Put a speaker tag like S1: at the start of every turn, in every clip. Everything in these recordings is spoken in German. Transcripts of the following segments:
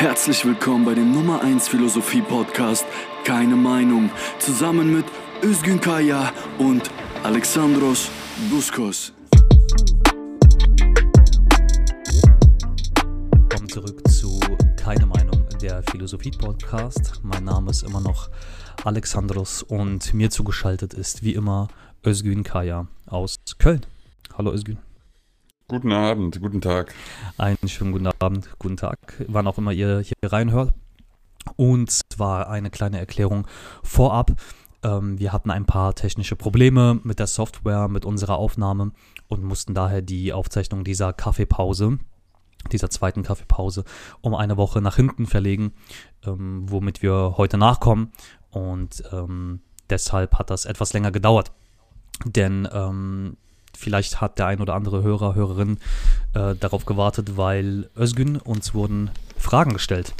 S1: Herzlich willkommen bei dem Nummer 1 Philosophie Podcast Keine Meinung zusammen mit Özgün Kaya und Alexandros Buskos.
S2: Willkommen zurück zu Keine Meinung, der Philosophie Podcast. Mein Name ist immer noch Alexandros und mir zugeschaltet ist wie immer Özgün Kaya aus Köln. Hallo Özgün.
S3: Guten Abend, guten Tag.
S2: Einen schönen guten Abend, guten Tag, wann auch immer ihr hier reinhört. Und zwar eine kleine Erklärung vorab. Ähm, wir hatten ein paar technische Probleme mit der Software, mit unserer Aufnahme und mussten daher die Aufzeichnung dieser Kaffeepause, dieser zweiten Kaffeepause, um eine Woche nach hinten verlegen, ähm, womit wir heute nachkommen. Und ähm, deshalb hat das etwas länger gedauert. Denn vielleicht hat der ein oder andere Hörer, Hörerin äh, darauf gewartet, weil Özgün uns wurden Fragen gestellt.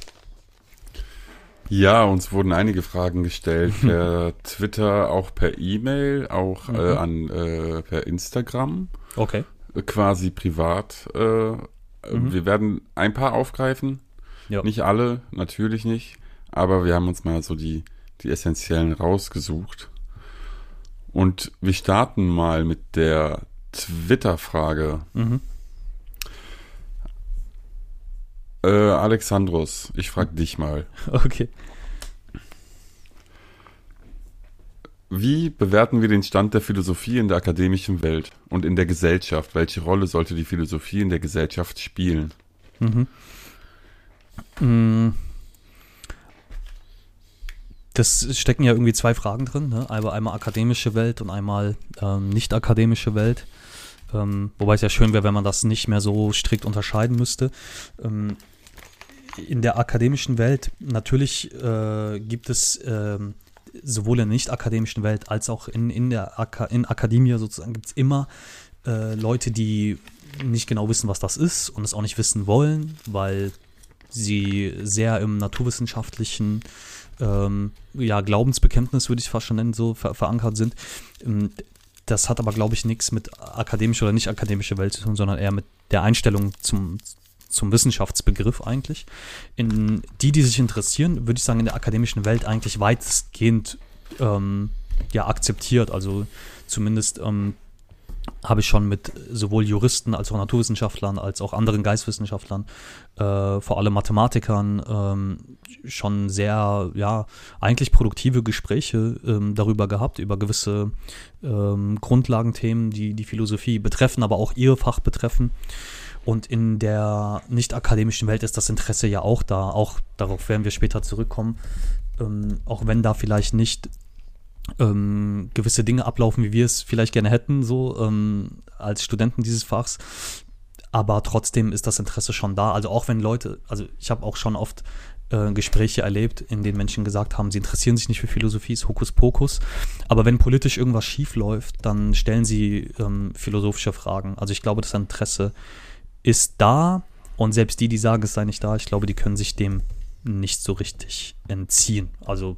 S3: Ja, uns wurden einige Fragen gestellt per Twitter, auch per E-Mail, auch mhm. äh, an äh, per Instagram.
S2: Okay.
S3: Quasi privat. Äh, mhm. Wir werden ein paar aufgreifen. Ja. Nicht alle, natürlich nicht. Aber wir haben uns mal so die, die essentiellen rausgesucht. Und wir starten mal mit der Twitter-Frage. Mhm. Äh, Alexandros, ich frage dich mal.
S2: Okay.
S3: Wie bewerten wir den Stand der Philosophie in der akademischen Welt und in der Gesellschaft? Welche Rolle sollte die Philosophie in der Gesellschaft spielen? Mhm.
S2: Mhm das stecken ja irgendwie zwei Fragen drin. Ne? Einmal, einmal akademische Welt und einmal ähm, nicht akademische Welt. Ähm, wobei es ja schön wäre, wenn man das nicht mehr so strikt unterscheiden müsste. Ähm, in der akademischen Welt, natürlich äh, gibt es äh, sowohl in der nicht akademischen Welt als auch in, in der Aka in Akademie sozusagen gibt es immer äh, Leute, die nicht genau wissen, was das ist und es auch nicht wissen wollen, weil sie sehr im naturwissenschaftlichen ähm, ja, Glaubensbekenntnis, würde ich fast schon nennen, so ver verankert sind. Das hat aber, glaube ich, nichts mit akademischer oder nicht akademischer Welt zu tun, sondern eher mit der Einstellung zum, zum Wissenschaftsbegriff eigentlich. In die, die sich interessieren, würde ich sagen, in der akademischen Welt eigentlich weitestgehend ähm, ja, akzeptiert. Also zumindest ähm, habe ich schon mit sowohl Juristen als auch Naturwissenschaftlern als auch anderen Geistwissenschaftlern, äh, vor allem Mathematikern, ähm, schon sehr, ja, eigentlich produktive Gespräche ähm, darüber gehabt, über gewisse ähm, Grundlagenthemen, die die Philosophie betreffen, aber auch ihr Fach betreffen. Und in der nicht akademischen Welt ist das Interesse ja auch da. Auch darauf werden wir später zurückkommen. Ähm, auch wenn da vielleicht nicht ähm, gewisse Dinge ablaufen, wie wir es vielleicht gerne hätten, so ähm, als Studenten dieses Fachs. Aber trotzdem ist das Interesse schon da. Also auch wenn Leute, also ich habe auch schon oft äh, Gespräche erlebt, in denen Menschen gesagt haben, sie interessieren sich nicht für Philosophie, ist Hokuspokus. Aber wenn politisch irgendwas schief läuft, dann stellen sie ähm, philosophische Fragen. Also ich glaube, das Interesse ist da und selbst die, die sagen, es sei nicht da, ich glaube, die können sich dem nicht so richtig entziehen. Also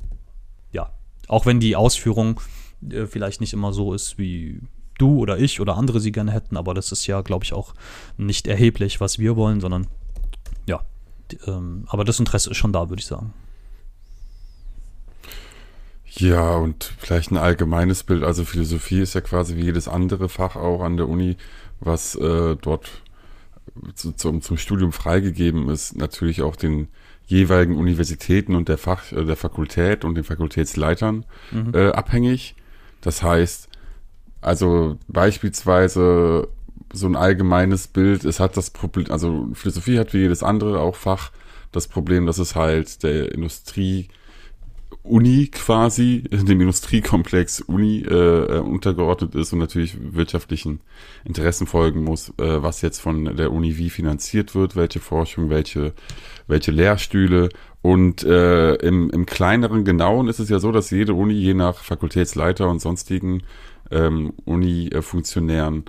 S2: auch wenn die Ausführung äh, vielleicht nicht immer so ist, wie du oder ich oder andere sie gerne hätten, aber das ist ja, glaube ich, auch nicht erheblich, was wir wollen, sondern ja, ähm, aber das Interesse ist schon da, würde ich sagen.
S3: Ja, und vielleicht ein allgemeines Bild. Also Philosophie ist ja quasi wie jedes andere Fach auch an der Uni, was äh, dort zu, zum, zum Studium freigegeben ist, natürlich auch den jeweiligen Universitäten und der Fach, äh, der Fakultät und den Fakultätsleitern mhm. äh, abhängig. Das heißt, also beispielsweise so ein allgemeines Bild, es hat das Problem, also Philosophie hat wie jedes andere auch Fach das Problem, dass es halt der Industrie Uni quasi, dem Industriekomplex Uni äh, äh, untergeordnet ist und natürlich wirtschaftlichen Interessen folgen muss, äh, was jetzt von der Uni wie finanziert wird, welche Forschung, welche, welche Lehrstühle. Und äh, im, im kleineren Genauen ist es ja so, dass jede Uni je nach Fakultätsleiter und sonstigen ähm, Uni-Funktionären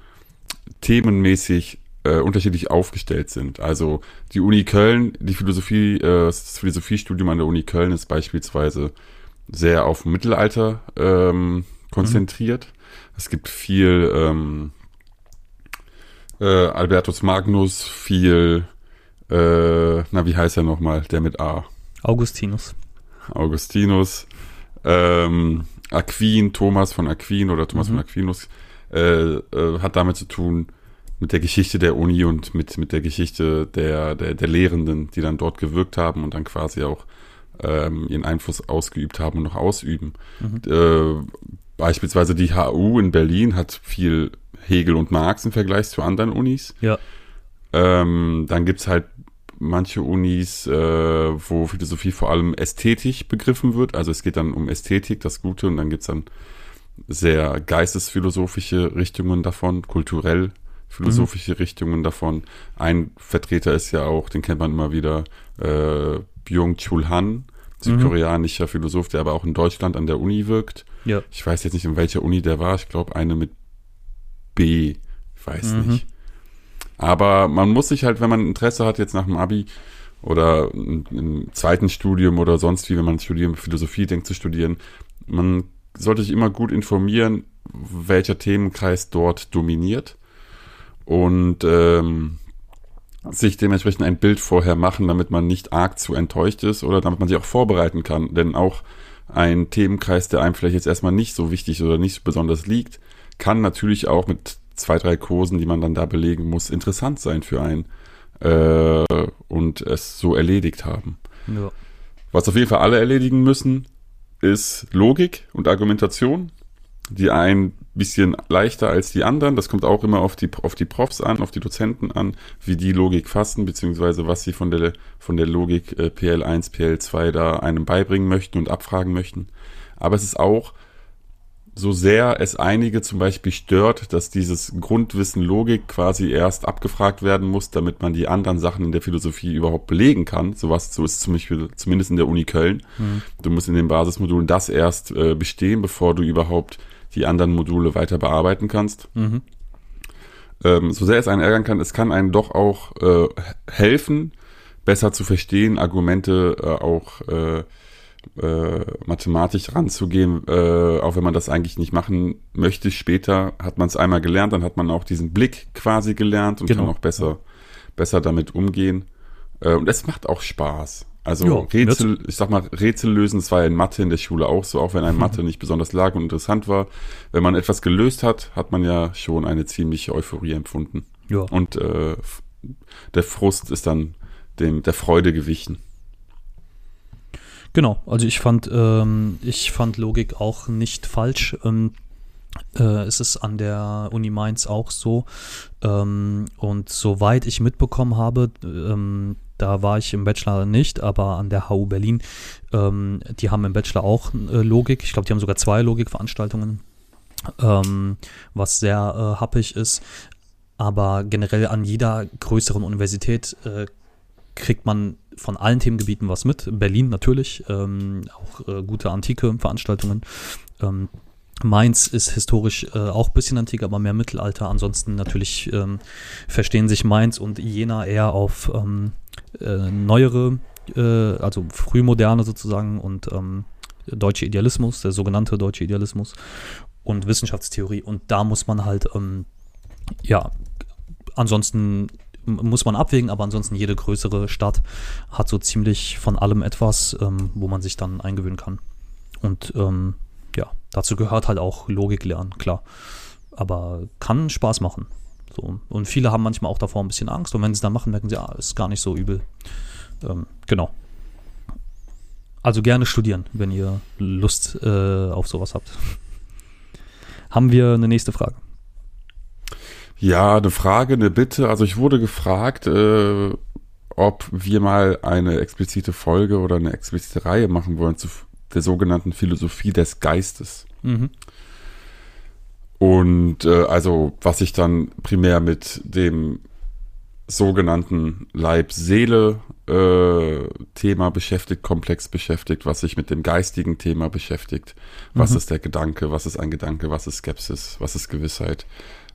S3: themenmäßig äh, unterschiedlich aufgestellt sind. Also die Uni Köln, die Philosophie, äh, das Philosophiestudium an der Uni Köln ist beispielsweise sehr auf Mittelalter ähm, konzentriert. Mhm. Es gibt viel ähm, äh, Albertus Magnus, viel äh, na, wie heißt er nochmal, der mit A?
S2: Augustinus.
S3: Augustinus, ähm, Aquin, Thomas von Aquin oder Thomas
S2: Mhm.
S3: von Aquinus, äh, äh, hat damit zu tun mit der Geschichte der Uni und mit, mit der Geschichte der, der, der Lehrenden, die dann dort gewirkt haben und dann quasi auch ähm, ihren Einfluss ausgeübt haben und noch ausüben.
S2: Mhm.
S3: Äh, beispielsweise die HU in Berlin hat viel Hegel und Marx im Vergleich zu anderen Unis.
S2: Ja.
S3: Ähm, dann gibt's halt manche Unis, äh, wo Philosophie vor allem ästhetisch begriffen wird. Also es geht dann um Ästhetik, das Gute, und dann gibt's dann sehr geistesphilosophische Richtungen davon, kulturell philosophische Richtungen davon. Ein Vertreter ist ja auch, den kennt man immer wieder, äh, Byung-Chul Han, südkoreanischer Philosoph, der aber auch in Deutschland an der Uni wirkt.
S2: Ja.
S3: Ich weiß jetzt nicht, in welcher Uni der war. Ich glaube, eine mit B. Ich weiß
S2: Mhm.
S3: nicht. Aber man muss sich halt, wenn man Interesse hat, jetzt nach dem Abi oder im im zweiten Studium oder sonst wie, wenn man studieren, Philosophie denkt zu studieren, man sollte sich immer gut informieren, welcher Themenkreis dort dominiert und ähm, sich dementsprechend ein Bild vorher machen, damit man nicht arg zu enttäuscht ist oder damit man sich auch vorbereiten kann. Denn auch ein Themenkreis, der einem vielleicht jetzt erstmal nicht so wichtig oder nicht besonders liegt, kann natürlich auch mit zwei, drei Kursen, die man dann da belegen muss, interessant sein für einen äh, und es so erledigt haben.
S2: Ja.
S3: Was auf jeden Fall alle erledigen müssen, ist Logik und Argumentation. Die ein bisschen leichter als die anderen. Das kommt auch immer auf die, auf die Profs an, auf die Dozenten an, wie die Logik fassen, beziehungsweise was sie von der, von der Logik äh, PL1, PL2 da einem beibringen möchten und abfragen möchten. Aber es ist auch, so sehr es einige zum Beispiel stört, dass dieses Grundwissen Logik quasi erst abgefragt werden muss, damit man die anderen Sachen in der Philosophie überhaupt belegen kann. Sowas, so ist zum Beispiel, zumindest in der Uni Köln. Du musst in den Basismodulen das erst äh, bestehen, bevor du überhaupt die anderen Module weiter bearbeiten kannst.
S2: Mhm.
S3: Ähm, so sehr es einen ärgern kann, es kann einen doch auch äh, helfen, besser zu verstehen, Argumente äh, auch äh, äh, mathematisch ranzugehen, äh, auch wenn man das eigentlich nicht machen möchte. Später hat man es einmal gelernt, dann hat man auch diesen Blick quasi gelernt und
S2: Genau.
S3: kann auch besser, besser damit umgehen. Äh, und es macht auch Spaß. Also
S2: Ja,
S3: Rätsel, ich sag mal, Rätsel lösen, das war ja in Mathe in der Schule auch so, auch wenn ein Mathe nicht besonders lag und interessant war. Wenn man etwas gelöst hat, hat man ja schon eine ziemliche Euphorie empfunden.
S2: Ja.
S3: Und äh, der Frust ist dann dem der Freude gewichen.
S2: Genau, also ich fand, ähm, ich fand Logik auch nicht falsch. Ähm, äh, es ist an der Uni Mainz auch so. Ähm, und soweit ich mitbekommen habe, ähm, da war ich im Bachelor nicht, aber an der HU Berlin, ähm, die haben im Bachelor auch äh, Logik. Ich glaube, die haben sogar zwei Logikveranstaltungen, ähm, was sehr äh, happig ist. Aber generell an jeder größeren Universität äh, kriegt man von allen Themengebieten was mit. Berlin natürlich, ähm, auch äh, gute antike Veranstaltungen. Ähm, Mainz ist historisch äh, auch ein bisschen antik, aber mehr Mittelalter. Ansonsten natürlich ähm, verstehen sich Mainz und Jena eher auf ähm, äh, neuere, äh, also frühmoderne sozusagen und ähm, deutsche Idealismus, der sogenannte deutsche Idealismus und Wissenschaftstheorie. Und da muss man halt, ähm, ja, ansonsten muss man abwägen, aber ansonsten jede größere Stadt hat so ziemlich von allem etwas, ähm, wo man sich dann eingewöhnen kann. Und ähm, ja, dazu gehört halt auch Logik lernen, klar. Aber kann Spaß machen. So. Und viele haben manchmal auch davor ein bisschen Angst. Und wenn sie es dann machen, merken sie, ah, ist gar nicht so übel. Ähm, genau. Also gerne studieren, wenn ihr Lust äh, auf sowas habt. Haben wir eine nächste Frage?
S3: Ja, eine Frage, eine Bitte. Also ich wurde gefragt, äh, ob wir mal eine explizite Folge oder eine explizite Reihe machen wollen zu der sogenannten Philosophie des Geistes.
S2: Mhm.
S3: Und äh, also was sich dann primär mit dem sogenannten Leib-Seele-Thema beschäftigt, komplex beschäftigt, was sich mit dem geistigen Thema beschäftigt. Was
S2: Mhm.
S3: ist der Gedanke, was ist ein Gedanke, was ist Skepsis, was ist Gewissheit,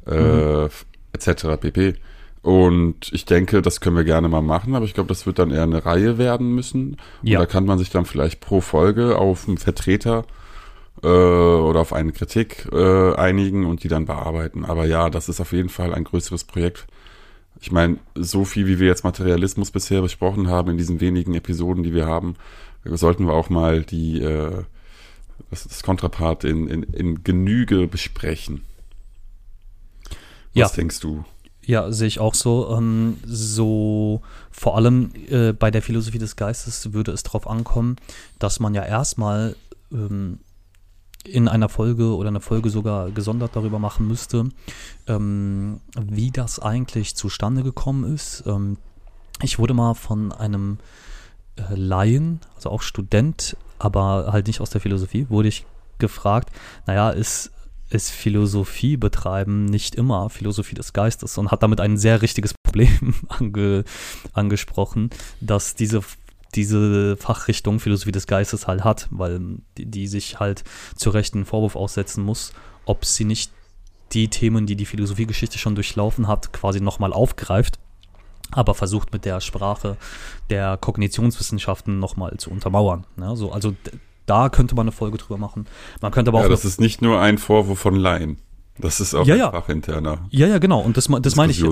S3: äh,
S2: Mhm.
S3: etc. pp. Und ich denke, das können wir gerne mal machen, aber ich glaube, das wird dann eher eine Reihe werden müssen. Und
S2: Ja.
S3: da kann man sich dann vielleicht pro Folge auf einen Vertreter äh, oder auf eine Kritik äh, einigen und die dann bearbeiten. Aber ja, das ist auf jeden Fall ein größeres Projekt, Ich meine, so viel, wie wir jetzt Materialismus bisher besprochen haben in diesen wenigen Episoden, die wir haben, sollten wir auch mal die äh, das, das Kontrapart in, in, in Genüge besprechen. Was
S2: Ja.
S3: denkst du?
S2: Ja, sehe ich auch so. Ähm, so vor allem äh, bei der Philosophie des Geistes würde es darauf ankommen, dass man ja erstmal ähm, in einer Folge oder eine Folge sogar gesondert darüber machen müsste, ähm, wie das eigentlich zustande gekommen ist. Ähm, ich wurde mal von einem äh, Laien, also auch Student, aber halt nicht aus der Philosophie, wurde ich gefragt, naja, ist, ist Philosophie betreiben nicht immer Philosophie des Geistes und hat damit ein sehr richtiges Problem ange, angesprochen, dass diese diese Fachrichtung Philosophie des Geistes halt hat, weil die, die sich halt zu Recht einen Vorwurf aussetzen muss, ob sie nicht die Themen, die die Philosophiegeschichte schon durchlaufen hat, quasi nochmal aufgreift, aber versucht mit der Sprache der Kognitionswissenschaften nochmal zu untermauern. Ja, so, also da könnte man eine Folge drüber machen. Man könnte aber auch
S3: Ja,
S2: eine
S3: das ist nicht nur ein Vorwurf von Laien. Das ist auch
S2: Ja,
S3: ein
S2: ja.
S3: fachinterner
S2: Ja, ja, genau. Und das, das meine ich.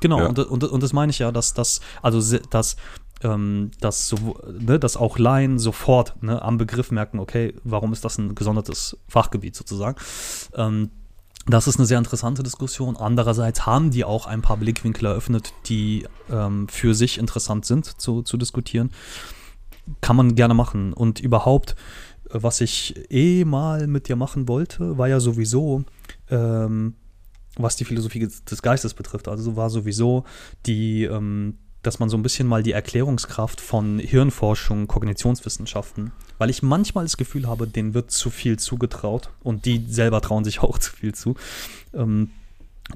S2: Genau.
S3: Ja.
S2: Und, und, und das meine ich ja, dass das, also dass, ähm, dass, so, ne, dass auch Laien sofort ne, am Begriff merken, okay, warum ist das ein gesondertes Fachgebiet sozusagen? Ähm, das ist eine sehr interessante Diskussion. Andererseits haben die auch ein paar Blickwinkel eröffnet, die ähm, für sich interessant sind zu, zu diskutieren. Kann man gerne machen. Und überhaupt, was ich eh mal mit dir machen wollte, war ja sowieso, ähm, was die Philosophie des des Geistes betrifft. Also war sowieso die, ähm, dass man so ein bisschen mal die Erklärungskraft von Hirnforschung, Kognitionswissenschaften, weil ich manchmal das Gefühl habe, denen wird zu viel zugetraut und die selber trauen sich auch zu viel zu. Ähm,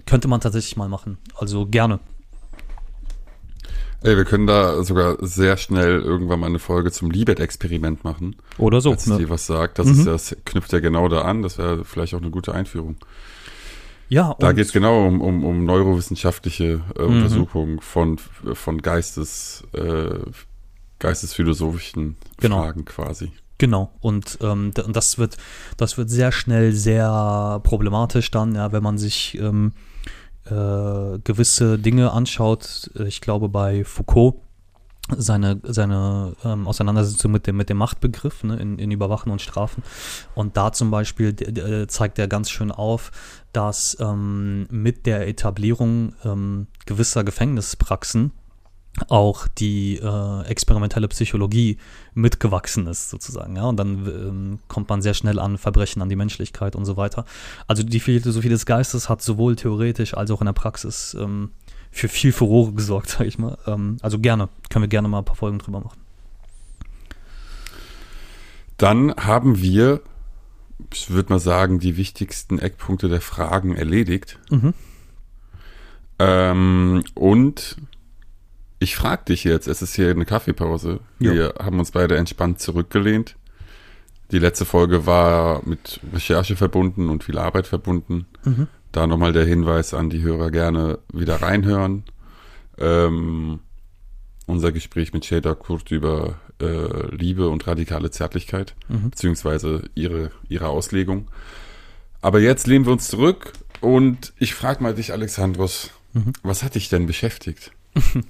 S2: könnte man tatsächlich mal machen. Also gerne.
S3: Ey, wir können da sogar sehr schnell irgendwann mal eine Folge zum Libet-Experiment machen.
S2: Oder so.
S3: Falls
S2: Ne?
S3: dir was sagt. Das,
S2: Mhm.
S3: ist, das knüpft ja genau da an. Das wäre vielleicht auch eine gute Einführung.
S2: Ja,
S3: Da geht es genau um, um, um neurowissenschaftliche äh,
S2: Mhm.
S3: Untersuchungen von, von Geistes, äh, geistesphilosophischen
S2: Genau.
S3: Fragen quasi.
S2: Genau, und ähm, das wird, das wird sehr schnell sehr problematisch dann, ja, wenn man sich ähm, äh, gewisse Dinge anschaut. Ich glaube, bei Foucault seine, seine ähm, Auseinandersetzung mit dem, mit dem Machtbegriff ne, in, in Überwachen und Strafen. Und da zum Beispiel äh, zeigt er ganz schön auf, dass ähm, mit der Etablierung ähm, gewisser Gefängnispraxen auch die äh, experimentelle Psychologie mitgewachsen ist, sozusagen. Ja? Und dann ähm, kommt man sehr schnell an Verbrechen an die Menschlichkeit und so weiter. Also die Philosophie des Geistes hat sowohl theoretisch als auch in der Praxis ähm, für viel Furore gesorgt, sag ich mal. Ähm, also gerne, können wir gerne mal ein paar Folgen drüber machen.
S3: Dann haben wir, ich würde mal sagen, die wichtigsten Eckpunkte der Fragen erledigt.
S2: Mhm.
S3: Ähm, und ich frage dich jetzt, es ist hier eine Kaffeepause.
S2: Ja.
S3: Wir haben uns beide entspannt zurückgelehnt. Die letzte Folge war mit Recherche verbunden und viel Arbeit verbunden.
S2: Mhm.
S3: Da nochmal der Hinweis an die Hörer gerne wieder reinhören. Ähm, unser Gespräch mit Shada Kurt über äh, Liebe und radikale Zärtlichkeit,
S2: Mhm.
S3: beziehungsweise ihre, ihre Auslegung. Aber jetzt lehnen wir uns zurück und ich frage mal dich, Alexandros,
S2: Mhm.
S3: was hat dich denn beschäftigt?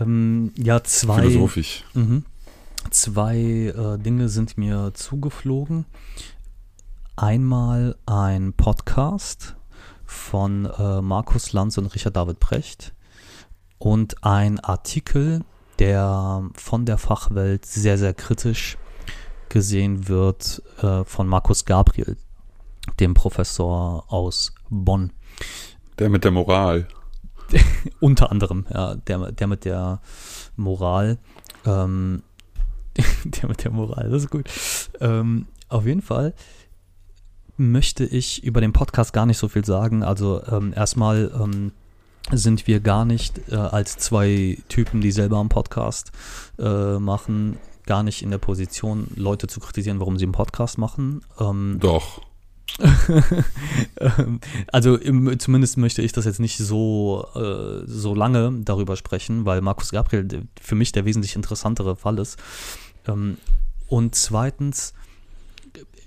S2: Ähm, ja, zwei.
S3: Philosophisch.
S2: Mhm. Zwei äh, Dinge sind mir zugeflogen. Einmal ein Podcast von äh, Markus Lanz und Richard David Precht und ein Artikel, der von der Fachwelt sehr, sehr kritisch gesehen wird äh, von Markus Gabriel, dem Professor aus Bonn.
S3: Der mit der Moral.
S2: Unter anderem, ja, der, der mit der Moral. Ähm, der mit der Moral, das ist gut. Ähm, auf jeden Fall möchte ich über den Podcast gar nicht so viel sagen. Also ähm, erstmal ähm, sind wir gar nicht äh, als zwei Typen, die selber einen Podcast äh, machen, gar nicht in der Position, Leute zu kritisieren, warum sie einen Podcast machen. Ähm,
S3: Doch.
S2: ähm, also im, zumindest möchte ich das jetzt nicht so, äh, so lange darüber sprechen, weil Markus Gabriel für mich der wesentlich interessantere Fall ist. Ähm, und zweitens,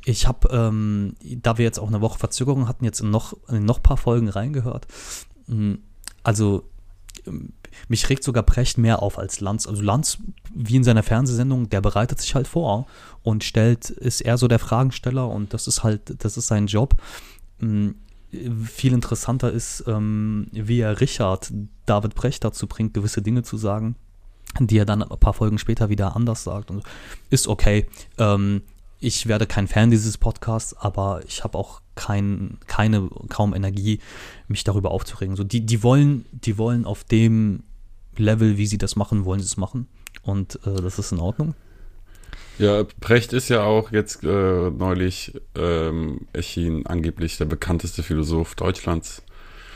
S2: ich habe, ähm, da wir jetzt auch eine Woche Verzögerung hatten, jetzt in noch, in noch ein paar Folgen reingehört. Mm, Also ähm, mich regt sogar Precht mehr auf als Lanz. Also Lanz, wie in seiner Fernsehsendung, der bereitet sich halt vor und stellt, ist eher so der Fragensteller und das ist halt, das ist sein Job. Ähm, viel interessanter ist, ähm, wie er Richard David Brecht dazu bringt, gewisse Dinge zu sagen, die er dann ein paar Folgen später wieder anders sagt. Und ist okay. Ähm, ich werde kein Fan dieses Podcasts, aber ich habe auch kein, keine, kaum Energie, mich darüber aufzuregen. So, die, die wollen, die wollen auf dem Level, wie sie das machen, wollen sie es machen. Und äh, das ist in Ordnung.
S3: Ja, Brecht ist ja auch jetzt äh, neulich ähm, erschien angeblich der bekannteste Philosoph Deutschlands.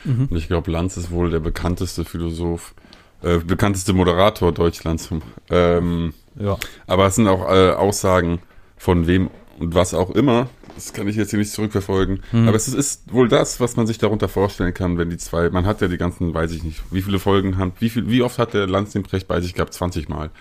S3: Mhm. Und ich glaube, Lanz ist wohl der bekannteste Philosoph, äh, bekannteste Moderator Deutschlands. Ähm, ja. Aber es sind auch äh, Aussagen von wem und was auch immer. Das kann ich jetzt hier nicht zurückverfolgen. Mhm. Aber es ist, ist, wohl das, was man sich darunter vorstellen kann, wenn die zwei, man hat ja die ganzen, weiß ich nicht, wie viele Folgen haben, wie viel, wie oft hat der Lanz den Brecht bei sich gehabt? 20 Mal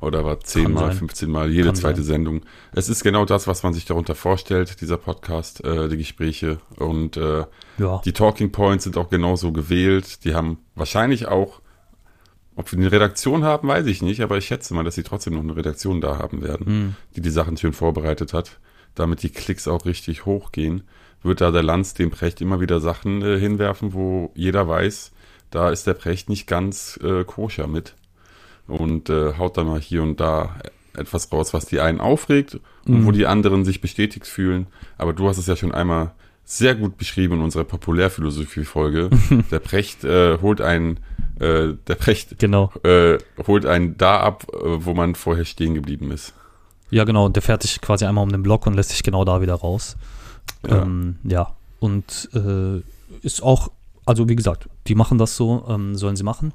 S3: oder war zehnmal, 15 Mal, jede Kann zweite sein. Sendung. Es ist genau das, was man sich darunter vorstellt, dieser Podcast, äh, die Gespräche. Und äh, ja. die Talking Points sind auch genauso gewählt. Die haben wahrscheinlich auch, ob wir eine Redaktion haben, weiß ich nicht, aber ich schätze mal, dass sie trotzdem noch eine Redaktion da haben werden, hm. die die Sachen schön vorbereitet hat, damit die Klicks auch richtig hochgehen. Wird da der Lanz dem Precht immer wieder Sachen äh, hinwerfen, wo jeder weiß, da ist der Precht nicht ganz äh, koscher mit und äh, haut dann mal hier und da etwas raus, was die einen aufregt und wo mhm. die anderen sich bestätigt fühlen. Aber du hast es ja schon einmal sehr gut beschrieben in unserer Populärphilosophie-Folge. der Precht äh, holt einen, äh, der Precht
S2: genau.
S3: äh, holt einen da ab, äh, wo man vorher stehen geblieben ist.
S2: Ja, genau, und der fährt sich quasi einmal um den Block und lässt sich genau da wieder raus. Ja, ähm, ja. und äh, ist auch, also wie gesagt, die machen das so, ähm, sollen sie machen.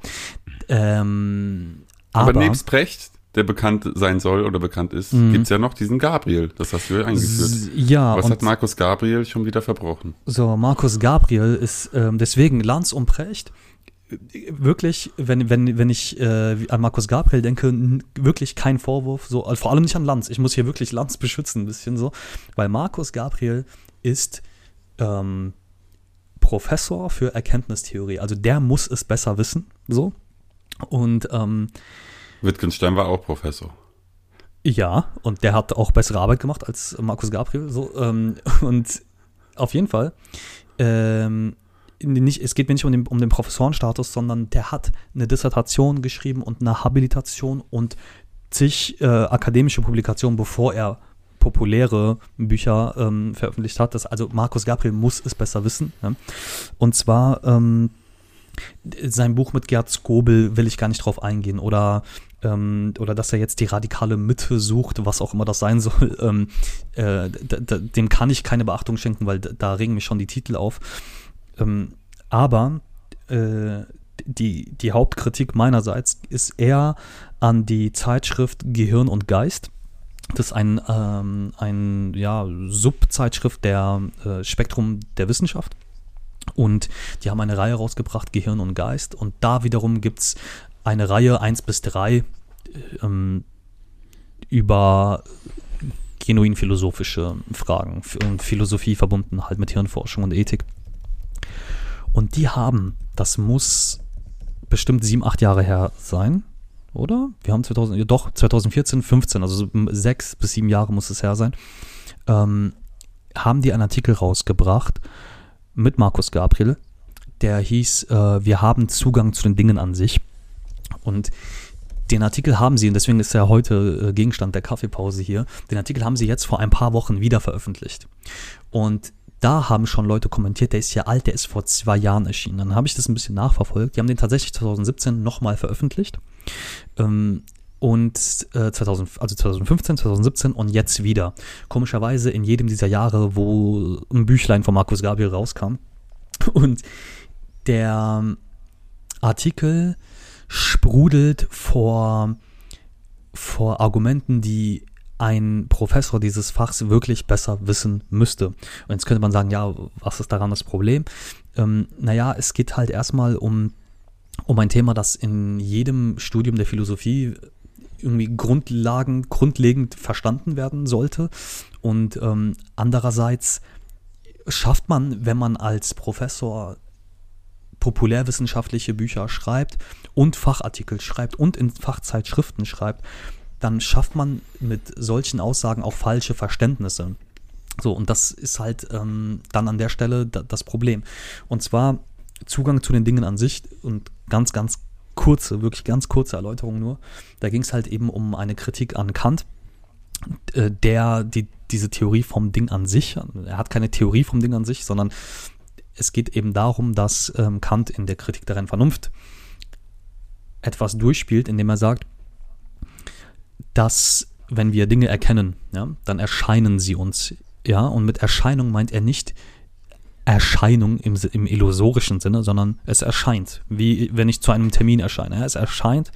S2: Ähm,
S3: aber, aber nebst Precht, der bekannt sein soll oder bekannt ist, mhm. gibt's ja noch diesen Gabriel. Das hast du ja eingeführt.
S2: Ja.
S3: Was hat Markus Gabriel schon wieder verbrochen?
S2: So, Markus Gabriel ist ähm, deswegen Lanz und Precht. Wirklich, wenn, wenn, wenn ich äh, an Markus Gabriel denke, wirklich kein Vorwurf, so, vor allem nicht an Lanz. Ich muss hier wirklich Lanz beschützen, ein bisschen so, weil Markus Gabriel ist ähm, Professor für Erkenntnistheorie. Also der muss es besser wissen, so. Und ähm,
S3: Wittgenstein war auch Professor.
S2: Ja, und der hat auch bessere Arbeit gemacht als Markus Gabriel. So, ähm, und auf jeden Fall, ähm, nicht, es geht mir nicht um den, um den Professorenstatus, sondern der hat eine Dissertation geschrieben und eine Habilitation und zig äh, akademische Publikationen, bevor er populäre Bücher ähm, veröffentlicht hat. Das, also Markus Gabriel muss es besser wissen. Ne? Und zwar ähm, sein Buch mit Gerd Skobel will ich gar nicht drauf eingehen oder ähm, oder dass er jetzt die radikale Mitte sucht, was auch immer das sein soll, ähm, äh, dem kann ich keine Beachtung schenken, weil da regen mich schon die Titel auf. Ähm, aber äh, die, die Hauptkritik meinerseits ist eher an die Zeitschrift Gehirn und Geist. Das ist ein, ähm, ein ja, Subzeitschrift der äh, Spektrum der Wissenschaft. Und die haben eine Reihe rausgebracht, Gehirn und Geist. Und da wiederum gibt es eine Reihe 1 bis 3 ähm, über genuin philosophische Fragen und Philosophie verbunden halt mit Hirnforschung und Ethik. Und die haben, das muss bestimmt sieben, acht Jahre her sein, oder? Wir haben 2000, ja doch, 2014, 15, also sechs bis sieben Jahre muss es her sein, ähm, haben die einen Artikel rausgebracht mit Markus Gabriel, der hieß, äh, wir haben Zugang zu den Dingen an sich. Und den Artikel haben sie, und deswegen ist er heute äh, Gegenstand der Kaffeepause hier, den Artikel haben sie jetzt vor ein paar Wochen wieder veröffentlicht. Und da haben schon Leute kommentiert, der ist ja alt, der ist vor zwei Jahren erschienen. Dann habe ich das ein bisschen nachverfolgt. Die haben den tatsächlich 2017 nochmal veröffentlicht. Ähm, und äh, 2000, also 2015, 2017 und jetzt wieder. Komischerweise in jedem dieser Jahre, wo ein Büchlein von Markus Gabriel rauskam. Und der Artikel sprudelt vor, vor Argumenten, die ein Professor dieses Fachs wirklich besser wissen müsste. Und jetzt könnte man sagen, ja, was ist daran das Problem? Ähm, naja, es geht halt erstmal um, um ein Thema, das in jedem Studium der Philosophie irgendwie Grundlagen, grundlegend verstanden werden sollte. Und ähm, andererseits schafft man, wenn man als Professor populärwissenschaftliche Bücher schreibt und Fachartikel schreibt und in Fachzeitschriften schreibt, dann schafft man mit solchen Aussagen auch falsche Verständnisse. So, und das ist halt ähm, dann an der Stelle da, das Problem. Und zwar Zugang zu den Dingen an sich und ganz, ganz kurze, wirklich ganz kurze Erläuterung nur. Da ging es halt eben um eine Kritik an Kant, äh, der die, diese Theorie vom Ding an sich, er hat keine Theorie vom Ding an sich, sondern es geht eben darum, dass ähm, Kant in der Kritik der reinen Vernunft etwas durchspielt, indem er sagt, dass wenn wir Dinge erkennen, ja, dann erscheinen sie uns. Ja, und mit Erscheinung meint er nicht Erscheinung im, im illusorischen Sinne, sondern es erscheint, wie wenn ich zu einem Termin erscheine. Ja, es erscheint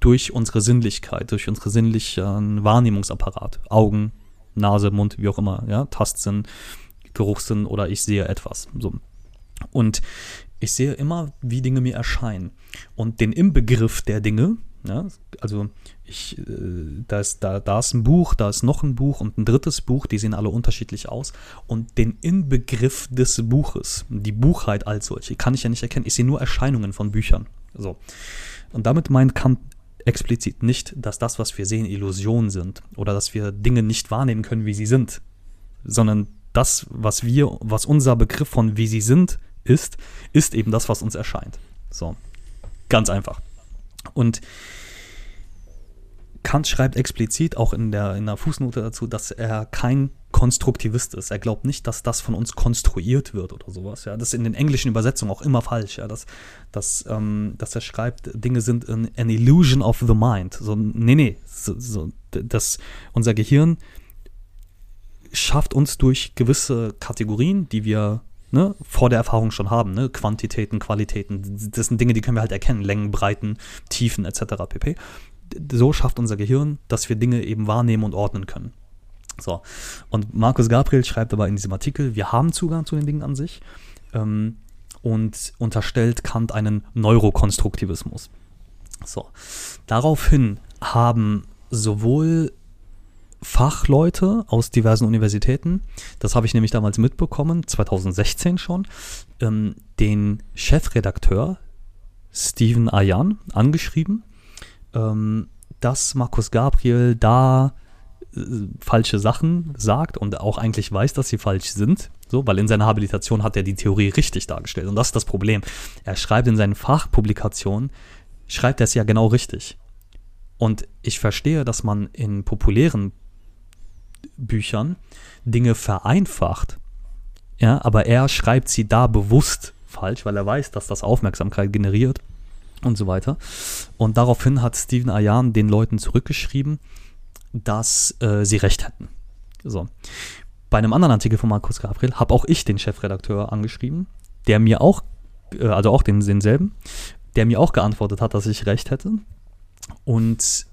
S2: durch unsere Sinnlichkeit, durch unseren sinnlichen Wahrnehmungsapparat. Augen, Nase, Mund, wie auch immer, ja, Tastsinn, Geruchssinn oder ich sehe etwas. So. Und ich sehe immer, wie Dinge mir erscheinen. Und den Inbegriff der Dinge, ja, also ich, äh, da, ist, da, da ist ein Buch, da ist noch ein Buch und ein drittes Buch, die sehen alle unterschiedlich aus. Und den Inbegriff des Buches, die Buchheit als solche, kann ich ja nicht erkennen. Ich sehe nur Erscheinungen von Büchern. So. Und damit meint Kant explizit nicht, dass das, was wir sehen, Illusionen sind oder dass wir Dinge nicht wahrnehmen können, wie sie sind, sondern das, was wir, was unser Begriff von wie sie sind, ist, ist eben das, was uns erscheint. So. Ganz einfach. Und Kant schreibt explizit auch in der, in der Fußnote dazu, dass er kein Konstruktivist ist. Er glaubt nicht, dass das von uns konstruiert wird oder sowas. Ja, das ist in den englischen Übersetzungen auch immer falsch. Ja, dass, dass, ähm, dass er schreibt, Dinge sind an, an illusion of the mind. So, nee, nee, so, so, dass unser Gehirn schafft uns durch gewisse Kategorien, die wir ne, vor der Erfahrung schon haben, ne, Quantitäten, Qualitäten, das sind Dinge, die können wir halt erkennen, Längen, Breiten, Tiefen etc. pp. So schafft unser Gehirn, dass wir Dinge eben wahrnehmen und ordnen können. So. Und Markus Gabriel schreibt aber in diesem Artikel, wir haben Zugang zu den Dingen an sich ähm, und unterstellt Kant einen Neurokonstruktivismus. So. Daraufhin haben sowohl Fachleute aus diversen Universitäten, das habe ich nämlich damals mitbekommen, 2016 schon, ähm, den Chefredakteur Steven Ayan angeschrieben, ähm, dass Markus Gabriel da äh, falsche Sachen sagt und auch eigentlich weiß, dass sie falsch sind. So, weil in seiner Habilitation hat er die Theorie richtig dargestellt. Und das ist das Problem. Er schreibt in seinen Fachpublikationen, schreibt er es ja genau richtig. Und ich verstehe, dass man in populären Büchern Dinge vereinfacht, ja, aber er schreibt sie da bewusst falsch, weil er weiß, dass das Aufmerksamkeit generiert und so weiter. Und daraufhin hat Steven Ayan den Leuten zurückgeschrieben, dass äh, sie recht hätten. So. Bei einem anderen Artikel von Markus Gabriel habe auch ich den Chefredakteur angeschrieben, der mir auch, äh, also auch den, denselben, der mir auch geantwortet hat, dass ich recht hätte. Und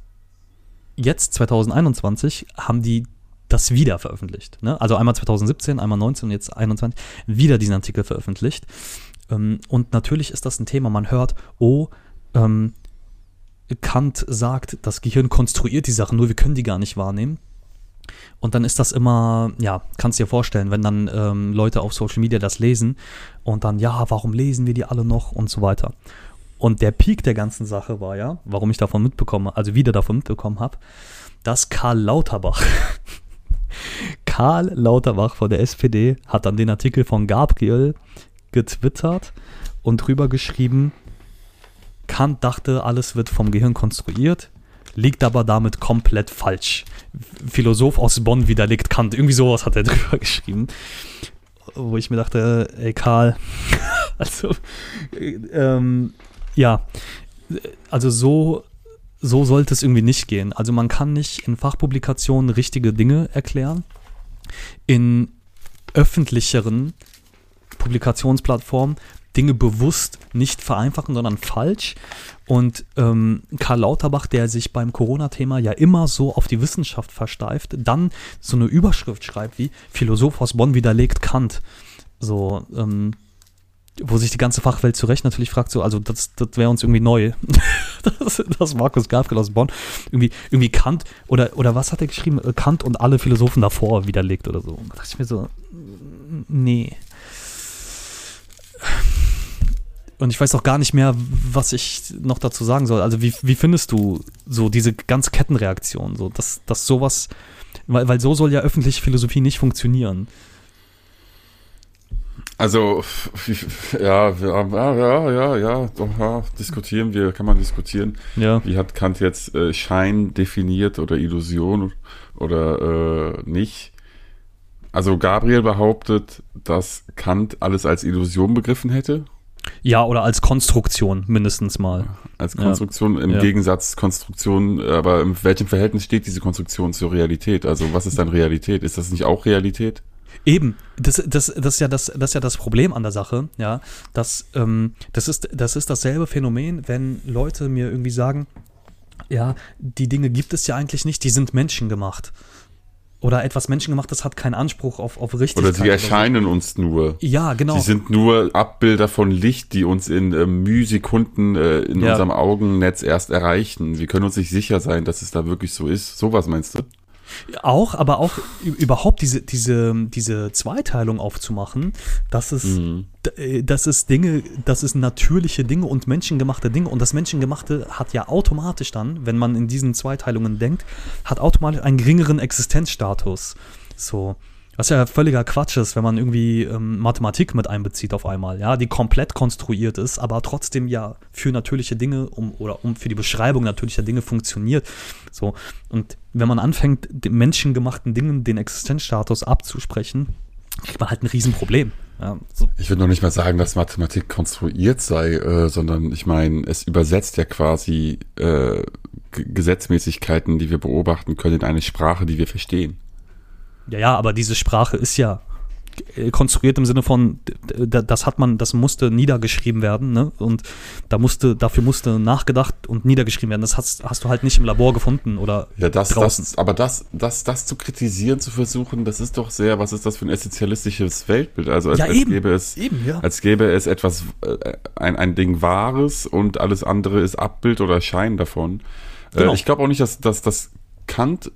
S2: jetzt, 2021, haben die das wieder veröffentlicht. Ne? Also einmal 2017, einmal 19 und jetzt 21 wieder diesen Artikel veröffentlicht. Ähm, und natürlich ist das ein Thema, man hört, oh, ähm, Kant sagt, das Gehirn konstruiert die Sachen, nur wir können die gar nicht wahrnehmen. Und dann ist das immer, ja, kannst dir vorstellen, wenn dann ähm, Leute auf Social Media das lesen und dann, ja, warum lesen wir die alle noch und so weiter. Und der Peak der ganzen Sache war ja, warum ich davon mitbekomme, also wieder davon mitbekommen habe, dass Karl Lauterbach, Karl Lauterbach von der SPD hat dann den Artikel von Gabriel getwittert und drüber geschrieben, Kant dachte, alles wird vom Gehirn konstruiert, liegt aber damit komplett falsch. Philosoph aus Bonn widerlegt Kant. Irgendwie sowas hat er drüber geschrieben. Wo ich mir dachte, ey Karl, also, ähm, ja, also so, so sollte es irgendwie nicht gehen. Also man kann nicht in Fachpublikationen richtige Dinge erklären. In öffentlicheren Publikationsplattformen Dinge bewusst nicht vereinfachen, sondern falsch. Und ähm, Karl Lauterbach, der sich beim Corona-Thema ja immer so auf die Wissenschaft versteift, dann so eine Überschrift schreibt wie Philosoph aus Bonn widerlegt Kant. So, ähm, wo sich die ganze Fachwelt zu Recht natürlich fragt, so, also das, das wäre uns irgendwie neu, dass, dass Markus Gabriel aus Bonn irgendwie, irgendwie Kant oder, oder was hat er geschrieben? Kant und alle Philosophen davor widerlegt oder so. Da dachte ich mir so, nee Und ich weiß auch gar nicht mehr, was ich noch dazu sagen soll. Also wie, wie findest du so diese ganze Kettenreaktion, so dass, dass sowas, weil, weil so soll ja öffentliche Philosophie nicht funktionieren.
S3: Also, ja, ja, ja, ja, ja, doch, ja, diskutieren wir, kann man diskutieren.
S2: Ja.
S3: Wie hat Kant jetzt äh, Schein definiert oder Illusion oder äh, nicht? Also Gabriel behauptet, dass Kant alles als Illusion begriffen hätte.
S2: Ja, oder als Konstruktion mindestens mal.
S3: Als Konstruktion
S2: ja.
S3: im
S2: ja.
S3: Gegensatz Konstruktion, aber in welchem Verhältnis steht diese Konstruktion zur Realität? Also was ist dann Realität? Ist das nicht auch Realität?
S2: Eben, das, das, das, ist ja das, das ist ja das Problem an der Sache, ja. Das, ähm, das, ist, das ist dasselbe Phänomen, wenn Leute mir irgendwie sagen, ja, die Dinge gibt es ja eigentlich nicht, die sind menschengemacht. Oder etwas Menschengemachtes hat keinen Anspruch auf, auf Richtigkeit.
S3: Oder sie erscheinen so. uns nur.
S2: Ja, genau.
S3: Sie sind nur Abbilder von Licht, die uns in äh, Mühsekunden äh, in ja. unserem Augennetz erst erreichen. Wir können uns nicht sicher sein, dass es da wirklich so ist. Sowas meinst du?
S2: Auch, aber auch überhaupt diese, diese, diese Zweiteilung aufzumachen, dass es, mhm. dass es Dinge, dass es natürliche Dinge und menschengemachte Dinge und das Menschengemachte hat ja automatisch dann, wenn man in diesen Zweiteilungen denkt, hat automatisch einen geringeren Existenzstatus. So. Was ja völliger Quatsch ist, wenn man irgendwie ähm, Mathematik mit einbezieht auf einmal, ja, die komplett konstruiert ist, aber trotzdem ja für natürliche Dinge um, oder um für die Beschreibung natürlicher Dinge funktioniert. So. Und wenn man anfängt, den menschengemachten Dingen den Existenzstatus abzusprechen, kriegt man halt ein Riesenproblem. Ja,
S3: so. Ich würde noch nicht mal sagen, dass Mathematik konstruiert sei, äh, sondern ich meine, es übersetzt ja quasi äh, Gesetzmäßigkeiten, die wir beobachten können, in eine Sprache, die wir verstehen.
S2: Ja, ja, aber diese Sprache ist ja konstruiert im Sinne von, das hat man, das musste niedergeschrieben werden, ne? Und da musste, dafür musste nachgedacht und niedergeschrieben werden. Das hast, hast du halt nicht im Labor gefunden oder
S3: ja, das,
S2: draußen.
S3: Das, aber das, das, das zu kritisieren, zu versuchen, das ist doch sehr, was ist das für ein essentialistisches Weltbild? Also als,
S2: ja,
S3: als gäbe es,
S2: eben, ja.
S3: als gäbe es etwas, äh, ein, ein Ding Wahres und alles andere ist Abbild oder Schein davon. Genau. Äh, ich glaube auch nicht, dass, dass, dass Kant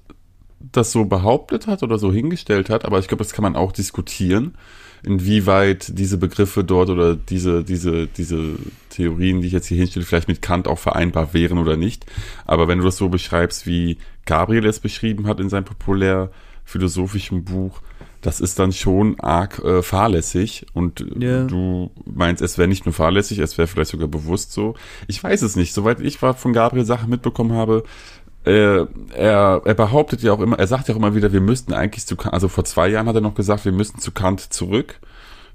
S3: das so behauptet hat oder so hingestellt hat, aber ich glaube, das kann man auch diskutieren, inwieweit diese Begriffe dort oder diese, diese, diese Theorien, die ich jetzt hier hinstelle, vielleicht mit Kant auch vereinbar wären oder nicht. Aber wenn du das so beschreibst, wie Gabriel es beschrieben hat in seinem populär philosophischen Buch, das ist dann schon arg äh, fahrlässig und yeah. du meinst, es wäre nicht nur fahrlässig, es wäre vielleicht sogar bewusst so. Ich weiß es nicht. Soweit ich von Gabriel Sachen mitbekommen habe, äh, er, er behauptet ja auch immer, er sagt ja auch immer wieder, wir müssten eigentlich zu Kant, also vor zwei Jahren hat er noch gesagt, wir müssten zu Kant zurück.